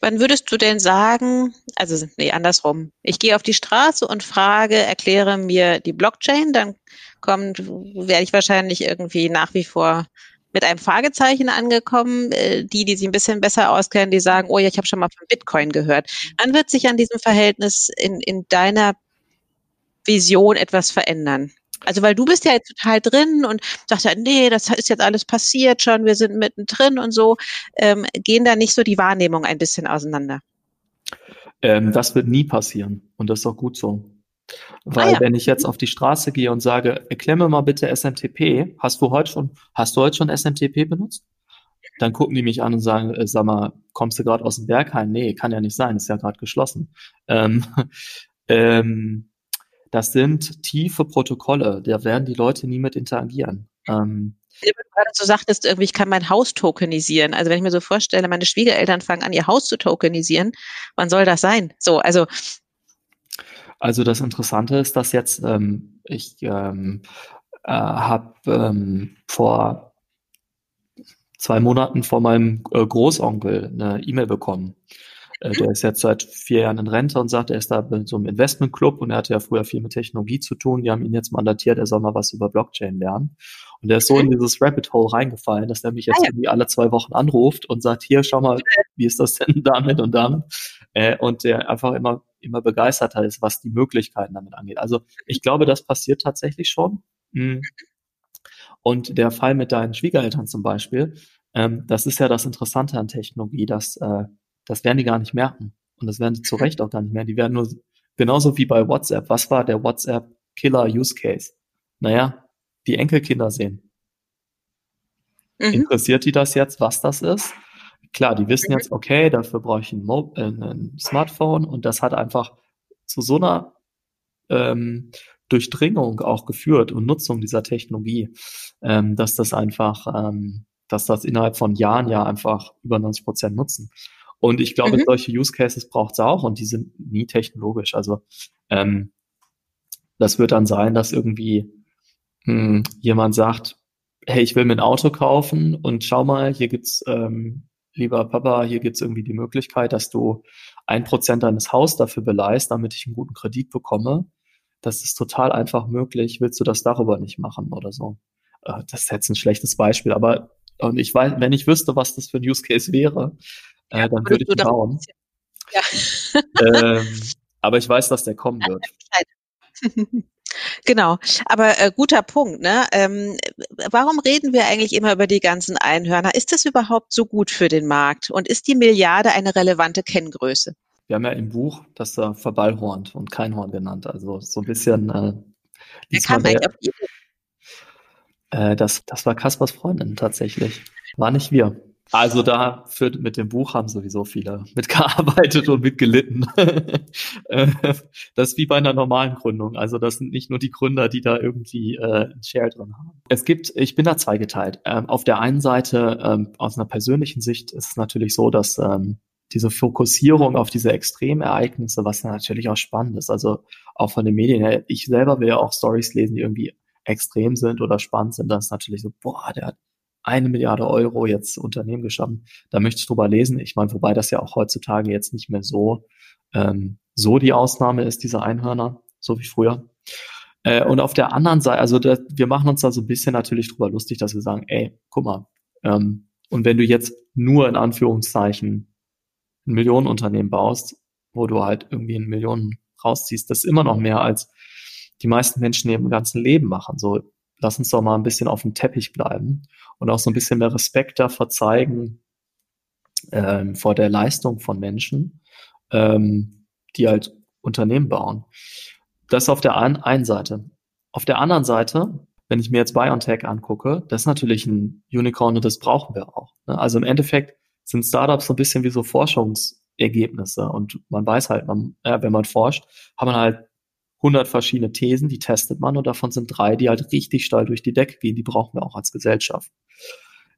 Wann würdest du denn sagen, also nee, andersrum. Ich gehe auf die Straße und frage, erkläre mir die Blockchain, dann kommt, werde ich wahrscheinlich irgendwie nach wie vor mit einem Fragezeichen angekommen. Äh, die, die sich ein bisschen besser auskennen, die sagen, oh ja, ich habe schon mal von Bitcoin gehört. Wann wird sich an diesem Verhältnis in, in deiner Vision etwas verändern? Also weil du bist ja jetzt total drin und sagst ja, nee, das ist jetzt alles passiert schon, wir sind mittendrin und so. Ähm, gehen da nicht so die Wahrnehmung ein bisschen auseinander? Ähm, das wird nie passieren und das ist auch gut so. Weil ah, ja. wenn ich jetzt auf die Straße gehe und sage, erklär mir mal bitte SMTP, hast du heute schon, hast du heute schon SMTP benutzt? Dann gucken die mich an und sagen, äh, sag mal, kommst du gerade aus dem Bergheim? Nee, kann ja nicht sein, ist ja gerade geschlossen. Ähm, ähm, das sind tiefe Protokolle, da werden die Leute nie mit interagieren. Ähm, du gerade so sagtest, irgendwie, ich kann mein Haus tokenisieren. Also wenn ich mir so vorstelle, meine Schwiegereltern fangen an, ihr Haus zu tokenisieren, wann soll das sein? So, also. Also das Interessante ist, dass jetzt ähm, ich ähm, äh, habe ähm, vor zwei Monaten von meinem äh, Großonkel eine E-Mail bekommen. Äh, der ist jetzt seit vier Jahren in Rente und sagt, er ist da in so einem Investmentclub und er hatte ja früher viel mit Technologie zu tun. Die haben ihn jetzt mandatiert, er soll mal was über Blockchain lernen. Und er ist so in dieses Rabbit Hole reingefallen, dass er mich jetzt ah, ja. irgendwie alle zwei Wochen anruft und sagt, hier, schau mal, wie ist das denn damit und damit? Äh, und der einfach immer, immer begeisterter ist, was die Möglichkeiten damit angeht. Also ich glaube, das passiert tatsächlich schon. Mhm. Und der Fall mit deinen Schwiegereltern zum Beispiel, ähm, das ist ja das Interessante an Technologie, dass äh, das werden die gar nicht merken. Und das werden sie zu Recht auch gar nicht merken. Die werden nur, genauso wie bei WhatsApp. Was war der WhatsApp Killer Use Case? Naja, die Enkelkinder sehen. Mhm. Interessiert die das jetzt, was das ist? Klar, die wissen mhm. jetzt, okay, dafür brauche ich ein, Mo äh, ein Smartphone und das hat einfach zu so einer ähm, Durchdringung auch geführt und Nutzung dieser Technologie, ähm, dass das einfach, ähm, dass das innerhalb von Jahren ja einfach über 90 Prozent nutzen. Und ich glaube, mhm. solche Use Cases braucht es auch und die sind nie technologisch. Also ähm, das wird dann sein, dass irgendwie hm, jemand sagt, hey, ich will mir ein Auto kaufen und schau mal, hier gibt's, ähm, lieber Papa, hier gibt's irgendwie die Möglichkeit, dass du ein Prozent deines Haus dafür beleihst, damit ich einen guten Kredit bekomme. Das ist total einfach möglich. Willst du das darüber nicht machen oder so? Äh, das ist jetzt ein schlechtes Beispiel, aber und ich weiß, wenn ich wüsste, was das für ein Use Case wäre, äh, dann würde ich ihn bauen. Ja. ähm, aber ich weiß, dass der kommen wird. Genau, aber äh, guter Punkt. Ne? Ähm, warum reden wir eigentlich immer über die ganzen Einhörner? Ist das überhaupt so gut für den Markt? Und ist die Milliarde eine relevante Kenngröße? Wir haben ja im Buch das da Verballhorn und Keinhorn genannt. Also so ein bisschen. Äh, Wer kam eigentlich auf die äh, das, das war Kaspers Freundin tatsächlich. War nicht wir. Also da für, mit dem Buch haben sowieso viele mitgearbeitet und mitgelitten. Äh, das ist wie bei einer normalen Gründung. Also das sind nicht nur die Gründer, die da irgendwie äh, ein Share drin haben. Es gibt, ich bin da zweigeteilt. Ähm, auf der einen Seite, ähm, aus einer persönlichen Sicht, ist es natürlich so, dass ähm, diese Fokussierung auf diese Extremereignisse, was natürlich auch spannend ist. Also auch von den Medien her. Ich selber will ja auch Stories lesen, die irgendwie extrem sind oder spannend sind. Das ist natürlich so, boah, der hat eine Milliarde Euro jetzt Unternehmen geschaffen. Da möchte ich drüber lesen. Ich meine, wobei das ja auch heutzutage jetzt nicht mehr so, ähm, so die Ausnahme ist, diese Einhörner, so wie früher. Äh, und auf der anderen Seite, also da, wir machen uns da so ein bisschen natürlich drüber lustig, dass wir sagen, ey, guck mal, ähm, und wenn du jetzt nur in Anführungszeichen ein Millionenunternehmen baust, wo du halt irgendwie ein Millionen rausziehst, das ist immer noch mehr als die meisten Menschen im ganzen Leben machen. So, lass uns doch mal ein bisschen auf dem Teppich bleiben und auch so ein bisschen mehr Respekt davor zeigen ähm, vor der Leistung von Menschen, ähm, die halt Unternehmen bauen. Das auf der einen Seite. Auf der anderen Seite, wenn ich mir jetzt BioNTech angucke, das ist natürlich ein Unicorn und das brauchen wir auch. Ne? Also im Endeffekt sind Startups so ein bisschen wie so Forschungsergebnisse und man weiß halt, man, äh, wenn man forscht, hat man halt 100 verschiedene Thesen, die testet man und davon sind drei, die halt richtig steil durch die Decke gehen. Die brauchen wir auch als Gesellschaft.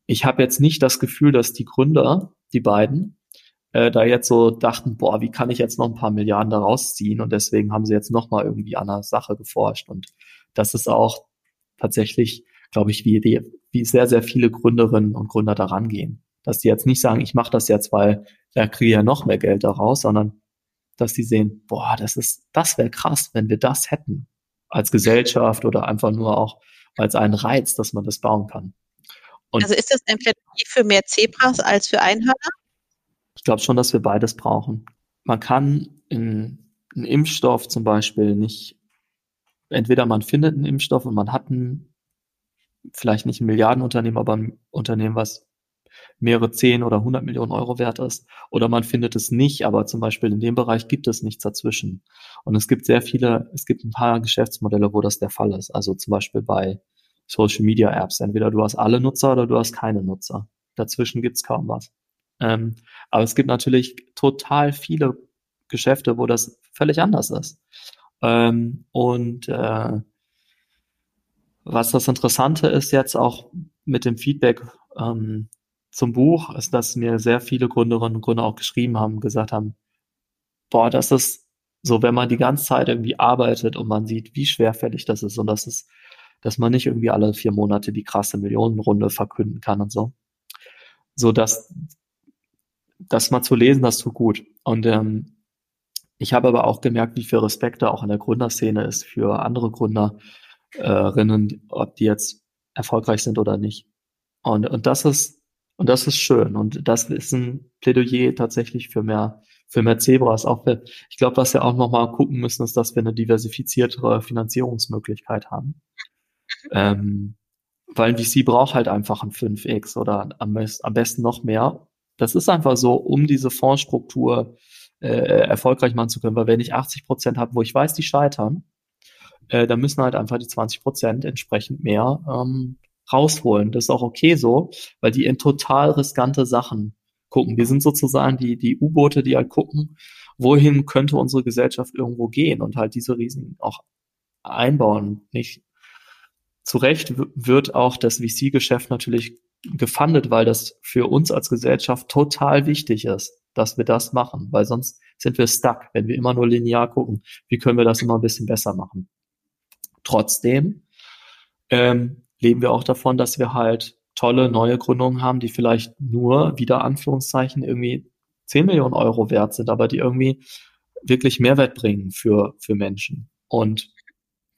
Ich habe jetzt nicht das Gefühl, dass die Gründer, die beiden, äh, da jetzt so dachten, boah, wie kann ich jetzt noch ein paar Milliarden da rausziehen? Und deswegen haben sie jetzt noch mal irgendwie an der Sache geforscht. Und das ist auch tatsächlich, glaube ich, wie, die, wie sehr, sehr viele Gründerinnen und Gründer daran gehen. Dass die jetzt nicht sagen, ich mache das jetzt, weil da kriege ja noch mehr Geld daraus, sondern dass die sehen, boah, das ist, das wäre krass, wenn wir das hätten als Gesellschaft oder einfach nur auch als einen Reiz, dass man das bauen kann. Und also ist das ein Plädoyer für mehr Zebras als für Einhörner? Ich glaube schon, dass wir beides brauchen. Man kann in, einen Impfstoff zum Beispiel nicht, entweder man findet einen Impfstoff und man hat einen, vielleicht nicht ein Milliardenunternehmen, aber ein Unternehmen, was mehrere zehn oder hundert Millionen Euro wert ist. Oder man findet es nicht, aber zum Beispiel in dem Bereich gibt es nichts dazwischen. Und es gibt sehr viele, es gibt ein paar Geschäftsmodelle, wo das der Fall ist. Also zum Beispiel bei Social Media Apps. Entweder du hast alle Nutzer oder du hast keine Nutzer. Dazwischen gibt's kaum was. Ähm, aber es gibt natürlich total viele Geschäfte, wo das völlig anders ist. Ähm, und äh, was das Interessante ist jetzt auch mit dem Feedback ähm, zum Buch ist, dass mir sehr viele Gründerinnen und Gründer auch geschrieben haben, gesagt haben, boah, das ist so, wenn man die ganze Zeit irgendwie arbeitet und man sieht, wie schwerfällig das ist und das ist, dass man nicht irgendwie alle vier Monate die krasse Millionenrunde verkünden kann und so. So, dass, das mal zu lesen, das tut gut. Und ähm, ich habe aber auch gemerkt, wie viel Respekt da auch in der Gründerszene ist für andere Gründerinnen, ob die jetzt erfolgreich sind oder nicht. Und, und das ist und das ist schön. Und das ist ein Plädoyer tatsächlich für mehr, für mehr Zebras. Auch für, ich glaube, was wir auch nochmal gucken müssen, ist, dass wir eine diversifiziertere Finanzierungsmöglichkeit haben. Ähm, weil ein VC braucht halt einfach ein 5x oder am, am besten noch mehr. Das ist einfach so, um diese Fondsstruktur äh, erfolgreich machen zu können. Weil wenn ich 80 Prozent habe, wo ich weiß, die scheitern, äh, dann müssen halt einfach die 20 Prozent entsprechend mehr ähm, rausholen. Das ist auch okay so, weil die in total riskante Sachen gucken. Wir sind sozusagen die, die U-Boote, die halt gucken, wohin könnte unsere Gesellschaft irgendwo gehen und halt diese Risiken auch einbauen. Nicht zu Recht wird auch das VC-Geschäft natürlich gefundet, weil das für uns als Gesellschaft total wichtig ist, dass wir das machen, weil sonst sind wir stuck, wenn wir immer nur linear gucken. Wie können wir das immer ein bisschen besser machen? Trotzdem ähm, leben wir auch davon, dass wir halt tolle neue Gründungen haben, die vielleicht nur, wieder Anführungszeichen, irgendwie 10 Millionen Euro wert sind, aber die irgendwie wirklich Mehrwert bringen für, für Menschen. Und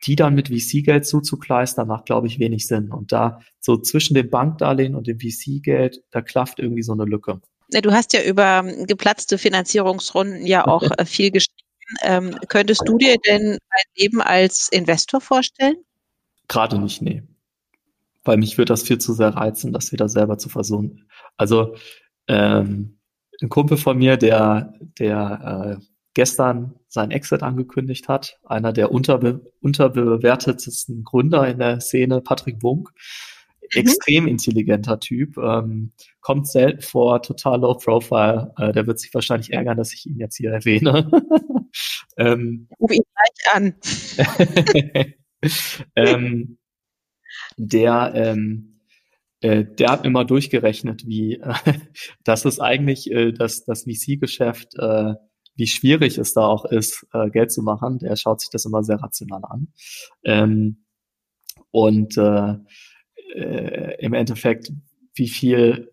die dann mit VC-Geld zuzukleistern, macht, glaube ich, wenig Sinn. Und da so zwischen dem Bankdarlehen und dem VC-Geld, da klafft irgendwie so eine Lücke. Du hast ja über geplatzte Finanzierungsrunden ja auch äh, viel geschrieben. Ähm, könntest du dir denn ein Leben als Investor vorstellen? Gerade nicht, nee. Weil mich wird das viel zu sehr reizen, das wieder selber zu versuchen. Also ähm, ein Kumpel von mir, der, der äh, gestern sein Exit angekündigt hat, einer der unterbe unterbewertetesten Gründer in der Szene, Patrick Bunk, mhm. extrem intelligenter Typ, ähm, kommt selten vor, total low profile. Äh, der wird sich wahrscheinlich ärgern, dass ich ihn jetzt hier erwähne. ähm, Ruf ihn gleich an. ähm, der, ähm, äh, der hat mal durchgerechnet, wie äh, das ist eigentlich äh, das, das VC-Geschäft, äh, wie schwierig es da auch ist, äh, Geld zu machen. Der schaut sich das immer sehr rational an. Ähm, und äh, äh, im Endeffekt, wie viel,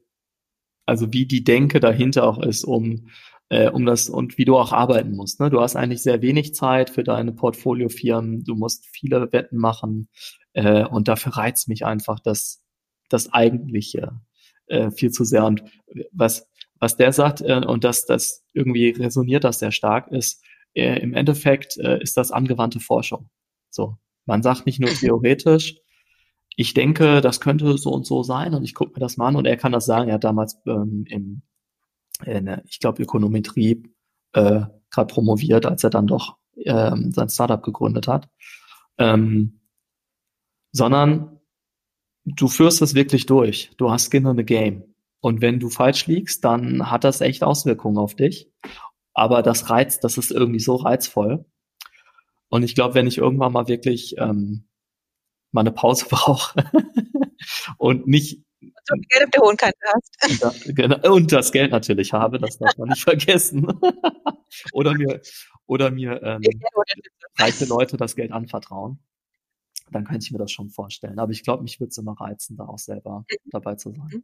also wie die Denke dahinter auch ist, um äh, um das und wie du auch arbeiten musst. Ne? Du hast eigentlich sehr wenig Zeit für deine Portfoliofirmen, du musst viele Wetten machen äh, und dafür reizt mich einfach das, das Eigentliche äh, viel zu sehr. Und was, was der sagt, äh, und das, das irgendwie resoniert das sehr stark, ist, äh, im Endeffekt äh, ist das angewandte Forschung. So, man sagt nicht nur theoretisch, ich denke, das könnte so und so sein und ich gucke mir das mal an und er kann das sagen. Er hat damals ähm, im in, äh, ich glaube, Ökonometrie äh, gerade promoviert, als er dann doch ähm, sein Startup gegründet hat. Ähm, sondern du führst es wirklich durch. Du hast Skin in the Game. Und wenn du falsch liegst, dann hat das echt Auswirkungen auf dich. Aber das reizt, das ist irgendwie so reizvoll. Und ich glaube, wenn ich irgendwann mal wirklich ähm, mal eine Pause brauche und nicht viel Geld auf der hohen Kante hast. Und, genau, und das Geld natürlich habe, das darf man nicht vergessen. oder mir, oder mir ähm, reiche Leute das Geld anvertrauen. Dann könnte ich mir das schon vorstellen. Aber ich glaube, mich würde es immer reizen, da auch selber mhm. dabei zu sein. Mhm.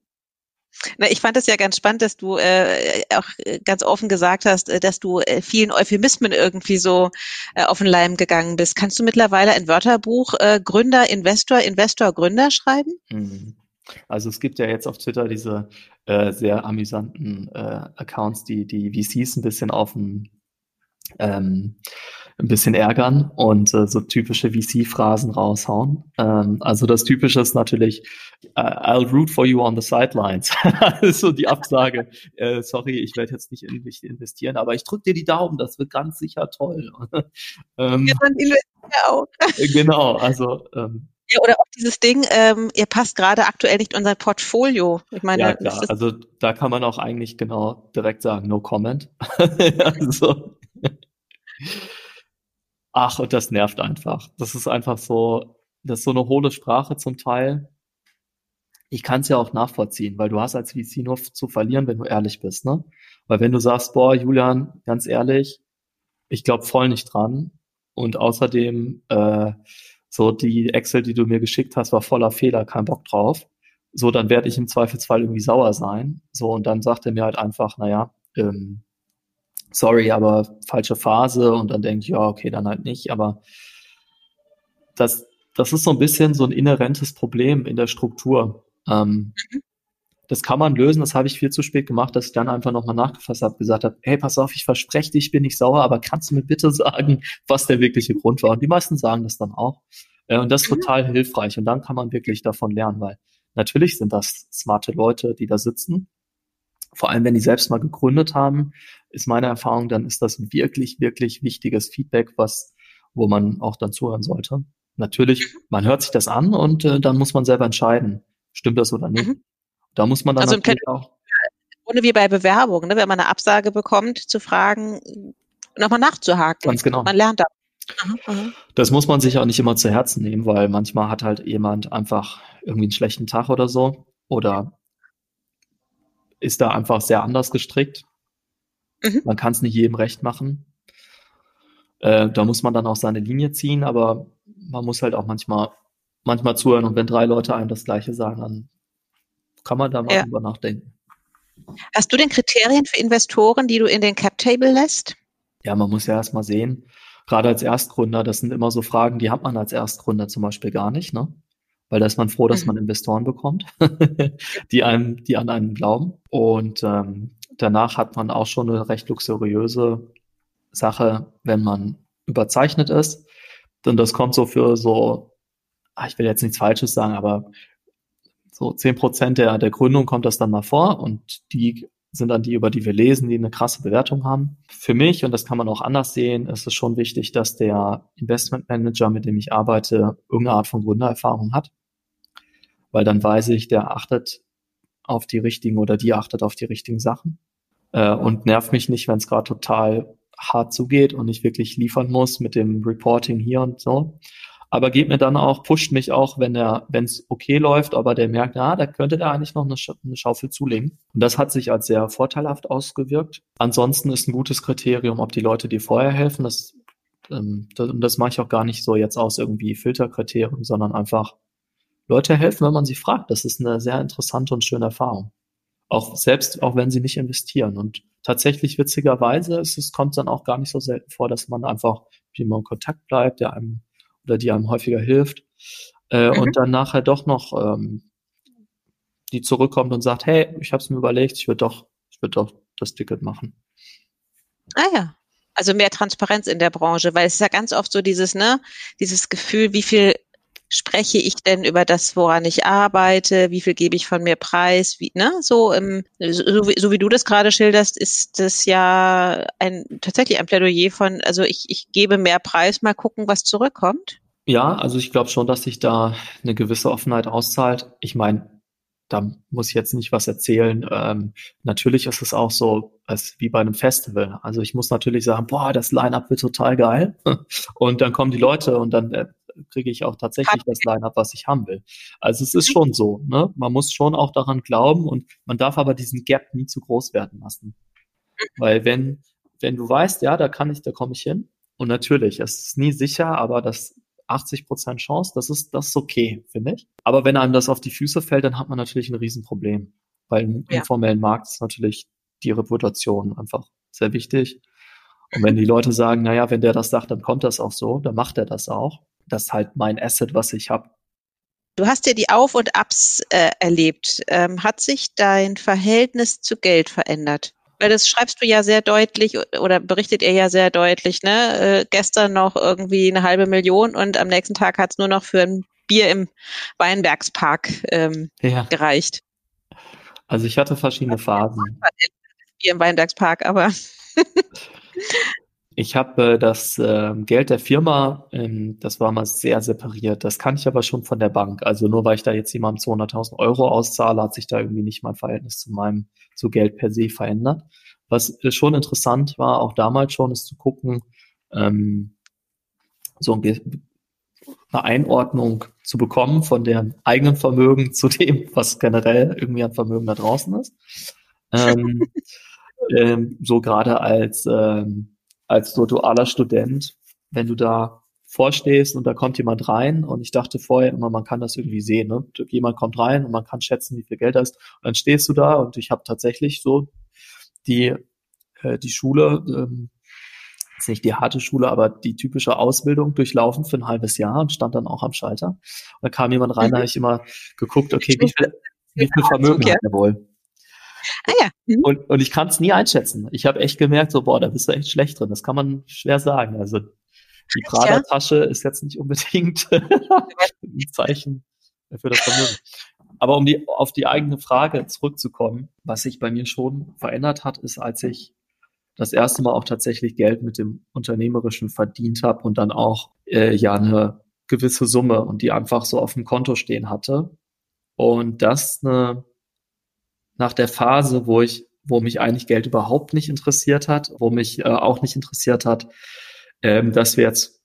Na, ich fand es ja ganz spannend, dass du äh, auch ganz offen gesagt hast, äh, dass du äh, vielen Euphemismen irgendwie so äh, auf den Leim gegangen bist. Kannst du mittlerweile ein Wörterbuch äh, Gründer, Investor, Investor, Gründer schreiben? Mhm. Also es gibt ja jetzt auf Twitter diese äh, sehr amüsanten äh, Accounts, die die VCs ein bisschen auf den ähm, ein bisschen ärgern und äh, so typische VC-Phrasen raushauen. Ähm, also das Typische ist natürlich, uh, I'll root for you on the sidelines. so die Absage, äh, sorry, ich werde jetzt nicht in dich investieren, aber ich drücke dir die Daumen, das wird ganz sicher toll. ähm, ja, dann investiere auch. genau, also ähm, ja, oder auch dieses Ding, ähm, ihr passt gerade aktuell nicht unser Portfolio. Ich meine, ja, klar. also da kann man auch eigentlich genau direkt sagen, no comment. also, ach, und das nervt einfach. Das ist einfach so, das ist so eine hohle Sprache zum Teil. Ich kann es ja auch nachvollziehen, weil du hast als VC nur zu verlieren, wenn du ehrlich bist, ne? Weil wenn du sagst, boah, Julian, ganz ehrlich, ich glaube voll nicht dran. Und außerdem äh, so, die Excel, die du mir geschickt hast, war voller Fehler, kein Bock drauf. So, dann werde ich im Zweifelsfall irgendwie sauer sein. So, und dann sagt er mir halt einfach, naja, ähm, sorry, aber falsche Phase. Und dann denke ich, ja, okay, dann halt nicht. Aber das, das ist so ein bisschen so ein inhärentes Problem in der Struktur. Ähm, mhm. Das kann man lösen, das habe ich viel zu spät gemacht, dass ich dann einfach nochmal nachgefasst habe, gesagt habe, hey, pass auf, ich verspreche dich, ich bin nicht sauer, aber kannst du mir bitte sagen, was der wirkliche Grund war? Und die meisten sagen das dann auch. Äh, und das ist mhm. total hilfreich. Und dann kann man wirklich davon lernen, weil natürlich sind das smarte Leute, die da sitzen. Vor allem, wenn die selbst mal gegründet haben, ist meine Erfahrung, dann ist das wirklich, wirklich wichtiges Feedback, was, wo man auch dann zuhören sollte. Natürlich, mhm. man hört sich das an und äh, dann muss man selber entscheiden, stimmt das oder nicht. Da muss man dann also natürlich auch. Ohne wie bei Bewerbungen, ne? wenn man eine Absage bekommt, zu fragen, nochmal nachzuhaken. Ganz genau. Man lernt da. Das muss man sich auch nicht immer zu Herzen nehmen, weil manchmal hat halt jemand einfach irgendwie einen schlechten Tag oder so oder ist da einfach sehr anders gestrickt. Mhm. Man kann es nicht jedem recht machen. Äh, da muss man dann auch seine Linie ziehen, aber man muss halt auch manchmal, manchmal zuhören und wenn drei Leute einem das Gleiche sagen, dann kann man da mal ja. drüber nachdenken. Hast du denn Kriterien für Investoren, die du in den Cap Table lässt? Ja, man muss ja erstmal sehen, gerade als Erstgründer, das sind immer so Fragen, die hat man als Erstgründer zum Beispiel gar nicht, ne? Weil da ist man froh, dass mhm. man Investoren bekommt, die einem, die an einen glauben. Und ähm, danach hat man auch schon eine recht luxuriöse Sache, wenn man überzeichnet ist. Denn das kommt so für so, ah, ich will jetzt nichts Falsches sagen, aber so zehn Prozent der, der Gründung kommt das dann mal vor und die sind dann die, über die wir lesen, die eine krasse Bewertung haben. Für mich, und das kann man auch anders sehen, ist es schon wichtig, dass der Investmentmanager, mit dem ich arbeite, irgendeine Art von Gründererfahrung hat. Weil dann weiß ich, der achtet auf die richtigen oder die achtet auf die richtigen Sachen äh, und nervt mich nicht, wenn es gerade total hart zugeht und ich wirklich liefern muss mit dem Reporting hier und so aber geht mir dann auch, pusht mich auch, wenn er, wenn es okay läuft, aber der merkt, ja, da könnte der eigentlich noch eine, Sch eine, Schaufel zulegen. Und das hat sich als sehr vorteilhaft ausgewirkt. Ansonsten ist ein gutes Kriterium, ob die Leute dir vorher helfen. Das, ähm, das, und das mache ich auch gar nicht so jetzt aus irgendwie Filterkriterien, sondern einfach Leute helfen, wenn man sie fragt. Das ist eine sehr interessante und schöne Erfahrung. Auch selbst, auch wenn sie nicht investieren. Und tatsächlich witzigerweise ist es kommt dann auch gar nicht so selten vor, dass man einfach wie man in Kontakt bleibt, der einem oder die einem häufiger hilft. Äh, mhm. Und dann nachher doch noch ähm, die zurückkommt und sagt, hey, ich habe es mir überlegt, ich würde doch, ich würde doch das Ticket machen. Ah ja. Also mehr Transparenz in der Branche, weil es ist ja ganz oft so dieses, ne, dieses Gefühl, wie viel spreche ich denn über das, woran ich arbeite, wie viel gebe ich von mir preis, wie, ne, so, im, so, wie, so wie du das gerade schilderst, ist das ja ein, tatsächlich ein Plädoyer von, also ich, ich gebe mehr Preis, mal gucken, was zurückkommt. Ja, also ich glaube schon, dass sich da eine gewisse Offenheit auszahlt. Ich meine, da muss ich jetzt nicht was erzählen. Ähm, natürlich ist es auch so, als wie bei einem Festival. Also ich muss natürlich sagen, boah, das Line-up wird total geil. Und dann kommen die Leute und dann äh, kriege ich auch tatsächlich das Line-up, was ich haben will. Also es ist schon so, ne? Man muss schon auch daran glauben und man darf aber diesen Gap nie zu groß werden lassen. Mhm. Weil wenn, wenn du weißt, ja, da kann ich, da komme ich hin. Und natürlich, es ist nie sicher, aber das 80 Prozent Chance, das ist, das ist okay, finde ich. Aber wenn einem das auf die Füße fällt, dann hat man natürlich ein Riesenproblem. Weil im ja. informellen Markt ist natürlich die Reputation einfach sehr wichtig. Und wenn die Leute sagen, naja, wenn der das sagt, dann kommt das auch so, dann macht er das auch. Das ist halt mein Asset, was ich habe. Du hast ja die Auf- und Abs äh, erlebt. Ähm, hat sich dein Verhältnis zu Geld verändert? Weil das schreibst du ja sehr deutlich oder berichtet ihr ja sehr deutlich, ne? Äh, gestern noch irgendwie eine halbe Million und am nächsten Tag hat es nur noch für ein Bier im Weinbergspark ähm, ja. gereicht. Also ich hatte verschiedene Phasen. Bier im Weinbergspark, aber Ich habe äh, das äh, Geld der Firma, ähm, das war mal sehr separiert. Das kann ich aber schon von der Bank. Also nur weil ich da jetzt jemandem 200.000 Euro auszahle, hat sich da irgendwie nicht mein Verhältnis zu meinem zu Geld per se verändert. Was äh, schon interessant war, auch damals schon, ist zu gucken, ähm, so eine Einordnung zu bekommen von dem eigenen Vermögen zu dem, was generell irgendwie an Vermögen da draußen ist. Ähm, ähm, so gerade als ähm, als so dualer Student, wenn du da vorstehst und da kommt jemand rein und ich dachte vorher immer, man kann das irgendwie sehen. Ne? Jemand kommt rein und man kann schätzen, wie viel Geld da ist. Und dann stehst du da und ich habe tatsächlich so die, äh, die Schule, ähm, ist nicht die harte Schule, aber die typische Ausbildung durchlaufen für ein halbes Jahr und stand dann auch am Schalter. Und da kam jemand rein, mhm. da habe ich immer geguckt, okay, wie viel, wie viel Vermögen hat er wohl? Ah ja. Mhm. Und, und ich kann es nie einschätzen. Ich habe echt gemerkt, so, boah, da bist du echt schlecht drin. Das kann man schwer sagen. Also die Prada-Tasche ist jetzt nicht unbedingt ein Zeichen für das Vermögen. Aber um die, auf die eigene Frage zurückzukommen, was sich bei mir schon verändert hat, ist, als ich das erste Mal auch tatsächlich Geld mit dem Unternehmerischen verdient habe und dann auch äh, ja eine gewisse Summe und die einfach so auf dem Konto stehen hatte. Und das eine nach der Phase, wo ich, wo mich eigentlich Geld überhaupt nicht interessiert hat, wo mich äh, auch nicht interessiert hat, ähm, dass wir jetzt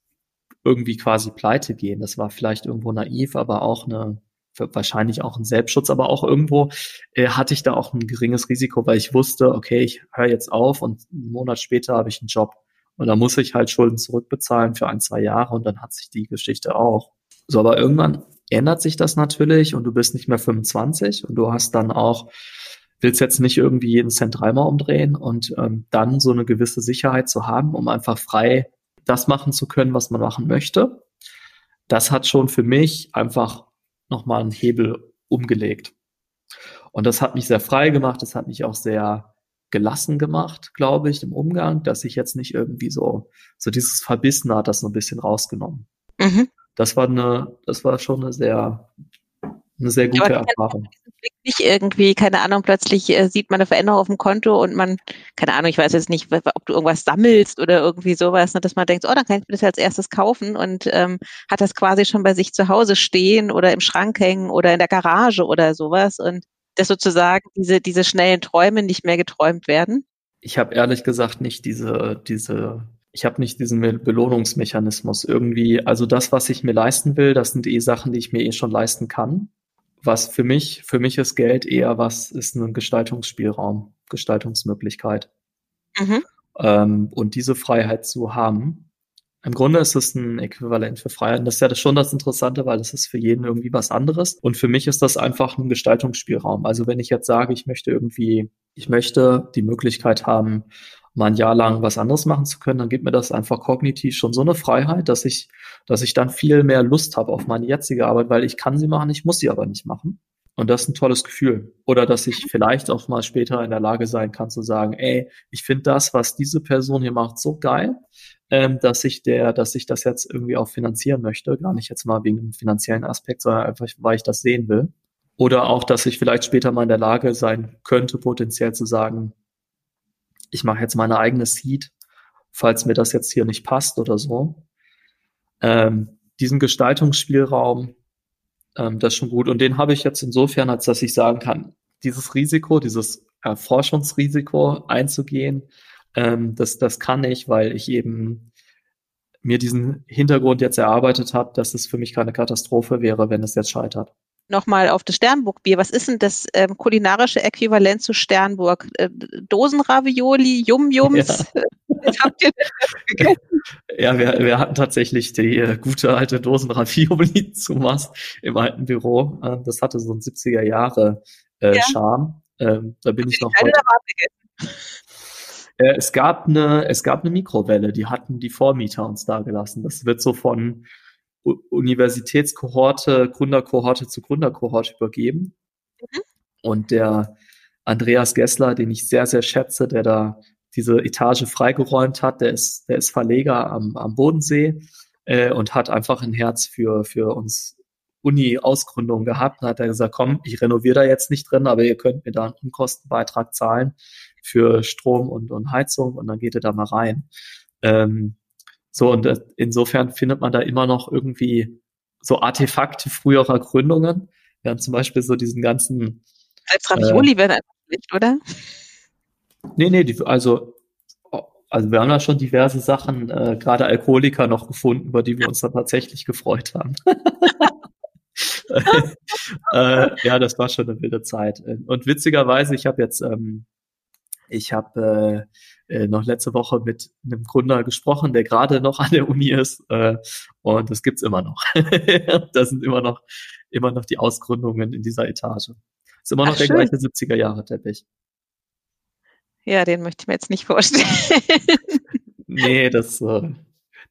irgendwie quasi pleite gehen. Das war vielleicht irgendwo naiv, aber auch eine, wahrscheinlich auch ein Selbstschutz, aber auch irgendwo äh, hatte ich da auch ein geringes Risiko, weil ich wusste, okay, ich höre jetzt auf und einen Monat später habe ich einen Job. Und da muss ich halt Schulden zurückbezahlen für ein, zwei Jahre und dann hat sich die Geschichte auch. So, aber irgendwann ändert sich das natürlich und du bist nicht mehr 25 und du hast dann auch willst jetzt nicht irgendwie jeden Cent dreimal umdrehen und ähm, dann so eine gewisse Sicherheit zu haben, um einfach frei das machen zu können, was man machen möchte. Das hat schon für mich einfach nochmal einen Hebel umgelegt. Und das hat mich sehr frei gemacht, das hat mich auch sehr gelassen gemacht, glaube ich, im Umgang, dass ich jetzt nicht irgendwie so, so dieses Verbissene hat das so ein bisschen rausgenommen. Mhm. Das war eine, das war schon eine sehr, eine sehr gute Erfahrung. Nicht irgendwie, keine Ahnung, plötzlich äh, sieht man eine Veränderung auf dem Konto und man, keine Ahnung, ich weiß jetzt nicht, ob du irgendwas sammelst oder irgendwie sowas, ne, dass man denkt, oh, dann kann ich mir das als erstes kaufen und ähm, hat das quasi schon bei sich zu Hause stehen oder im Schrank hängen oder in der Garage oder sowas und dass sozusagen diese, diese schnellen Träume nicht mehr geträumt werden? Ich habe ehrlich gesagt nicht diese, diese, ich habe nicht diesen Belohnungsmechanismus irgendwie. Also das, was ich mir leisten will, das sind eh Sachen, die ich mir eh schon leisten kann. Was für mich, für mich ist Geld eher was, ist ein Gestaltungsspielraum, Gestaltungsmöglichkeit. Mhm. Ähm, und diese Freiheit zu haben, im Grunde ist es ein Äquivalent für Freiheit. Und das ist ja schon das Interessante, weil das ist für jeden irgendwie was anderes. Und für mich ist das einfach ein Gestaltungsspielraum. Also wenn ich jetzt sage, ich möchte irgendwie, ich möchte die Möglichkeit haben, mal ein Jahr lang was anderes machen zu können, dann gibt mir das einfach kognitiv schon so eine Freiheit, dass ich, dass ich dann viel mehr Lust habe auf meine jetzige Arbeit, weil ich kann sie machen, ich muss sie aber nicht machen. Und das ist ein tolles Gefühl. Oder dass ich vielleicht auch mal später in der Lage sein kann zu sagen, ey, ich finde das, was diese Person hier macht, so geil, ähm, dass ich der, dass ich das jetzt irgendwie auch finanzieren möchte. Gar nicht jetzt mal wegen dem finanziellen Aspekt, sondern einfach, weil ich das sehen will. Oder auch, dass ich vielleicht später mal in der Lage sein könnte, potenziell zu sagen, ich mache jetzt meine eigene Seed, falls mir das jetzt hier nicht passt oder so. Ähm, diesen Gestaltungsspielraum, ähm, das ist schon gut. Und den habe ich jetzt insofern, als dass ich sagen kann, dieses Risiko, dieses Erforschungsrisiko einzugehen, ähm, das, das kann ich, weil ich eben mir diesen Hintergrund jetzt erarbeitet habe, dass es für mich keine Katastrophe wäre, wenn es jetzt scheitert. Nochmal auf das Sternburg-Bier. Was ist denn das ähm, kulinarische Äquivalent zu Sternburg? Äh, Dosenravioli, Yum-Yums? Ja. habt ihr gegessen? Ja, wir, wir hatten tatsächlich die äh, gute alte Dosenravioli zu Mast im alten Büro. Äh, das hatte so ein 70er Jahre äh, ja. Charme. Ähm, da bin ich noch heute. Äh, es gab eine, es gab eine Mikrowelle, die hatten die Vormieter uns da gelassen. Das wird so von Universitätskohorte, Gründerkohorte zu Gründerkohorte übergeben. Mhm. Und der Andreas Gessler, den ich sehr, sehr schätze, der da diese Etage freigeräumt hat, der ist, der ist Verleger am, am Bodensee äh, und hat einfach ein Herz für, für uns Uni-Ausgründungen gehabt. Und hat er gesagt, komm, ich renoviere da jetzt nicht drin, aber ihr könnt mir da einen Unkostenbeitrag zahlen für Strom und, und Heizung und dann geht ihr da mal rein. Ähm, so, und insofern findet man da immer noch irgendwie so Artefakte früherer Gründungen. Wir haben zum Beispiel so diesen ganzen. Als Ravioli äh, werden einfach nicht, oder? Nee, nee, die, also, also wir haben da schon diverse Sachen, äh, gerade Alkoholiker noch gefunden, über die wir uns da tatsächlich gefreut haben. äh, ja, das war schon eine wilde Zeit. Und witzigerweise, ich habe jetzt ähm, ich habe äh, äh, noch letzte Woche mit einem Gründer gesprochen, der gerade noch an der Uni ist äh, und das gibt's immer noch. das sind immer noch immer noch die Ausgründungen in dieser Etage. Ist immer noch Ach, der schön. gleiche 70er Jahre Teppich. Ja, den möchte ich mir jetzt nicht vorstellen. nee, das äh,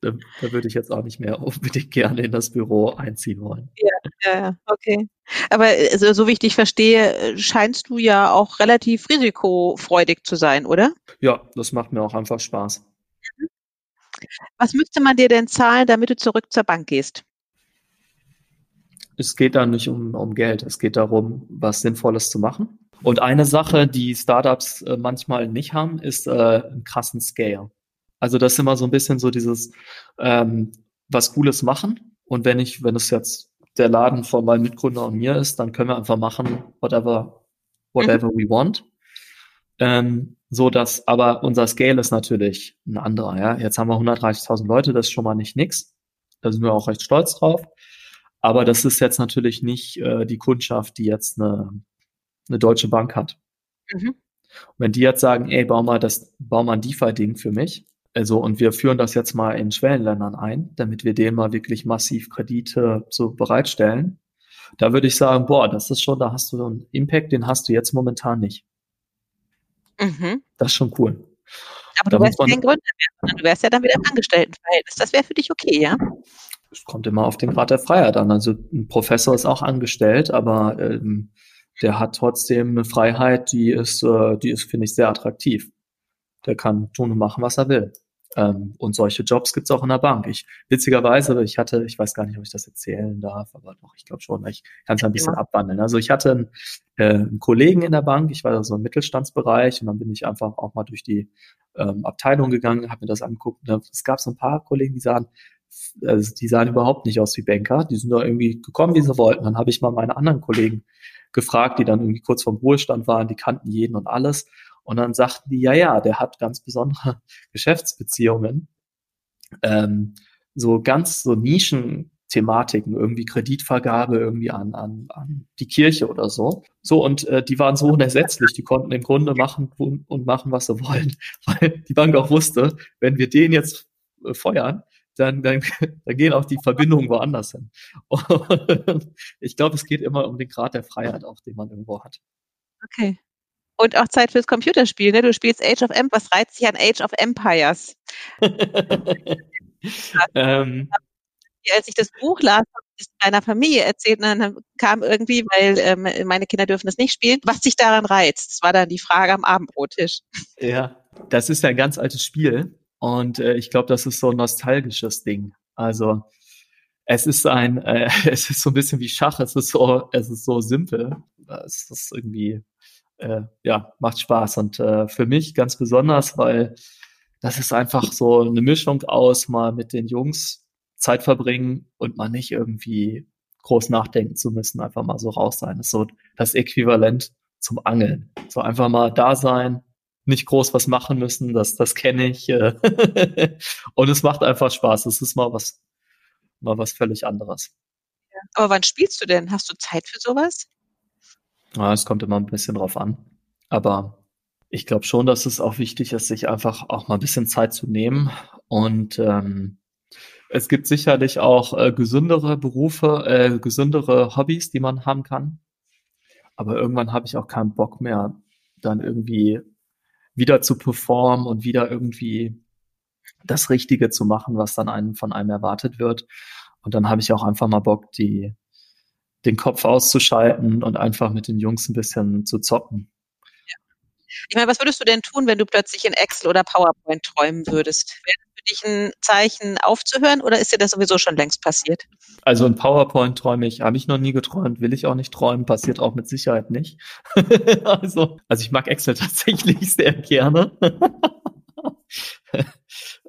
da, da würde ich jetzt auch nicht mehr unbedingt gerne in das Büro einziehen wollen. Ja, ja, okay. Aber also, so wie ich dich verstehe, scheinst du ja auch relativ risikofreudig zu sein, oder? Ja, das macht mir auch einfach Spaß. Was müsste man dir denn zahlen, damit du zurück zur Bank gehst? Es geht da nicht um, um Geld, es geht darum, was Sinnvolles zu machen. Und eine Sache, die Startups äh, manchmal nicht haben, ist äh, einen krassen Scale. Also das ist immer so ein bisschen so dieses ähm, was Cooles machen. Und wenn ich, wenn es jetzt der Laden von meinem Mitgründer und mir ist, dann können wir einfach machen, whatever, whatever mhm. we want. Ähm, so dass, aber unser Scale ist natürlich ein anderer. Ja, jetzt haben wir 130.000 Leute, das ist schon mal nicht nix. Da sind wir auch recht stolz drauf. Aber das ist jetzt natürlich nicht äh, die Kundschaft, die jetzt eine, eine deutsche Bank hat. Mhm. Und wenn die jetzt sagen, ey, bau mal das, bau mal ein DeFi-Ding für mich, also, und wir führen das jetzt mal in Schwellenländern ein, damit wir denen mal wirklich massiv Kredite so bereitstellen. Da würde ich sagen, boah, das ist schon, da hast du einen Impact, den hast du jetzt momentan nicht. Mhm. Das ist schon cool. Aber da du wärst kein Gründer mehr, sondern du wärst ja dann wieder im Angestelltenverhältnis. Das wäre für dich okay, ja? Es kommt immer auf den Grad der Freiheit an. Also ein Professor ist auch angestellt, aber ähm, der hat trotzdem eine Freiheit, die ist, äh, die ist, finde ich, sehr attraktiv. Der kann tun und machen, was er will. Ähm, und solche Jobs gibt's auch in der Bank. Ich witzigerweise, ich hatte, ich weiß gar nicht, ob ich das erzählen darf, aber doch, ich glaube schon, ich kann es ein bisschen ja. abwandeln. Also ich hatte einen, äh, einen Kollegen in der Bank, ich war so im Mittelstandsbereich und dann bin ich einfach auch mal durch die ähm, Abteilung gegangen, habe mir das angeguckt. Und es gab so ein paar Kollegen, die sahen, also die sahen überhaupt nicht aus wie Banker, die sind da irgendwie gekommen, wie sie wollten. Dann habe ich mal meine anderen Kollegen gefragt, die dann irgendwie kurz vorm Ruhestand waren, die kannten jeden und alles. Und dann sagten die, ja, ja, der hat ganz besondere Geschäftsbeziehungen. Ähm, so ganz so Nischenthematiken, irgendwie Kreditvergabe irgendwie an, an, an die Kirche oder so. So, und äh, die waren so unersetzlich, die konnten im Grunde machen und machen, was sie wollen, weil die Bank auch wusste, wenn wir den jetzt äh, feuern, dann, dann, dann gehen auch die Verbindungen woanders hin. Und ich glaube, es geht immer um den Grad der Freiheit, auch den man irgendwo hat. Okay. Und auch Zeit fürs Computerspiel. Ne? Du spielst Age of Empires. Was reizt dich an Age of Empires? ähm, als ich das Buch las, habe ich es meiner Familie erzählt und dann kam irgendwie, weil ähm, meine Kinder dürfen das nicht spielen, was sich daran reizt. Das war dann die Frage am Abendbrottisch. Ja, das ist ja ein ganz altes Spiel und äh, ich glaube, das ist so ein nostalgisches Ding. Also es ist ein, äh, es ist so ein bisschen wie Schach. Es ist so, es ist so simpel. Es ist irgendwie äh, ja, macht Spaß. Und äh, für mich ganz besonders, weil das ist einfach so eine Mischung aus mal mit den Jungs Zeit verbringen und mal nicht irgendwie groß nachdenken zu müssen, einfach mal so raus sein. Das ist so das Äquivalent zum Angeln. So einfach mal da sein, nicht groß was machen müssen, das, das kenne ich. Äh. und es macht einfach Spaß. Es ist mal was, mal was völlig anderes. Aber wann spielst du denn? Hast du Zeit für sowas? Ja, es kommt immer ein bisschen drauf an. Aber ich glaube schon, dass es auch wichtig ist, sich einfach auch mal ein bisschen Zeit zu nehmen. Und ähm, es gibt sicherlich auch äh, gesündere Berufe, äh, gesündere Hobbys, die man haben kann. Aber irgendwann habe ich auch keinen Bock mehr, dann irgendwie wieder zu performen und wieder irgendwie das Richtige zu machen, was dann einem von einem erwartet wird. Und dann habe ich auch einfach mal Bock, die den Kopf auszuschalten und einfach mit den Jungs ein bisschen zu zocken. Ich meine, was würdest du denn tun, wenn du plötzlich in Excel oder PowerPoint träumen würdest? Wäre das für dich ein Zeichen aufzuhören oder ist dir das sowieso schon längst passiert? Also in PowerPoint träume ich, habe ich noch nie geträumt, will ich auch nicht träumen, passiert auch mit Sicherheit nicht. also, also ich mag Excel tatsächlich sehr gerne.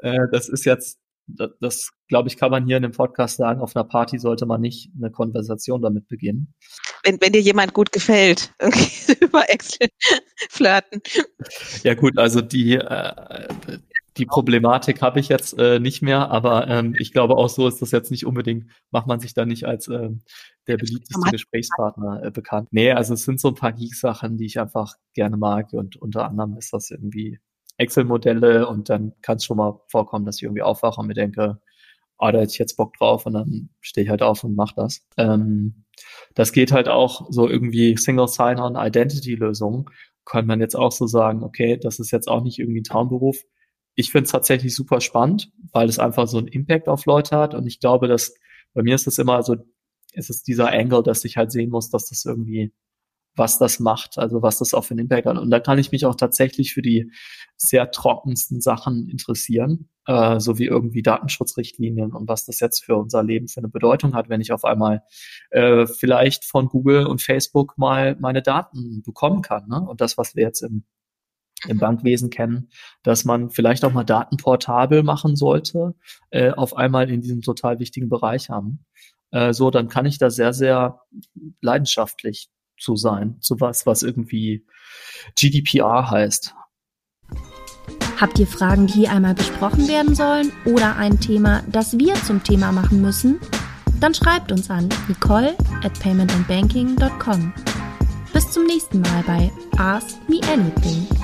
Äh, das ist jetzt das, das glaube ich, kann man hier in dem Podcast sagen, auf einer Party sollte man nicht eine Konversation damit beginnen. Wenn, wenn dir jemand gut gefällt, okay, über Excel flirten. Ja gut, also die, äh, die Problematik habe ich jetzt äh, nicht mehr, aber ähm, ich glaube auch so ist das jetzt nicht unbedingt, macht man sich da nicht als äh, der beliebteste Gesprächspartner äh, bekannt. Nee, also es sind so ein paar Geek-Sachen, die ich einfach gerne mag und unter anderem ist das irgendwie Excel-Modelle und dann kann es schon mal vorkommen, dass ich irgendwie aufwache und mir denke, ah, da hätte ich jetzt Bock drauf und dann stehe ich halt auf und mache das. Ähm, das geht halt auch so irgendwie Single Sign-On Identity-Lösungen. Kann man jetzt auch so sagen, okay, das ist jetzt auch nicht irgendwie ein Traumberuf. Ich finde es tatsächlich super spannend, weil es einfach so einen Impact auf Leute hat und ich glaube, dass bei mir ist es immer so, es ist dieser Angle, dass ich halt sehen muss, dass das irgendwie was das macht, also was das auch für einen Impact hat. Und da kann ich mich auch tatsächlich für die sehr trockensten Sachen interessieren, äh, so wie irgendwie Datenschutzrichtlinien und was das jetzt für unser Leben für eine Bedeutung hat, wenn ich auf einmal äh, vielleicht von Google und Facebook mal meine Daten bekommen kann. Ne? Und das, was wir jetzt im im Bankwesen kennen, dass man vielleicht auch mal Daten portabel machen sollte, äh, auf einmal in diesem total wichtigen Bereich haben. Äh, so, dann kann ich da sehr, sehr leidenschaftlich zu sein, zu was, was irgendwie GDPR heißt. Habt ihr Fragen, die hier einmal besprochen werden sollen oder ein Thema, das wir zum Thema machen müssen? Dann schreibt uns an nicole at paymentandbanking.com. Bis zum nächsten Mal bei Ask Me Anything.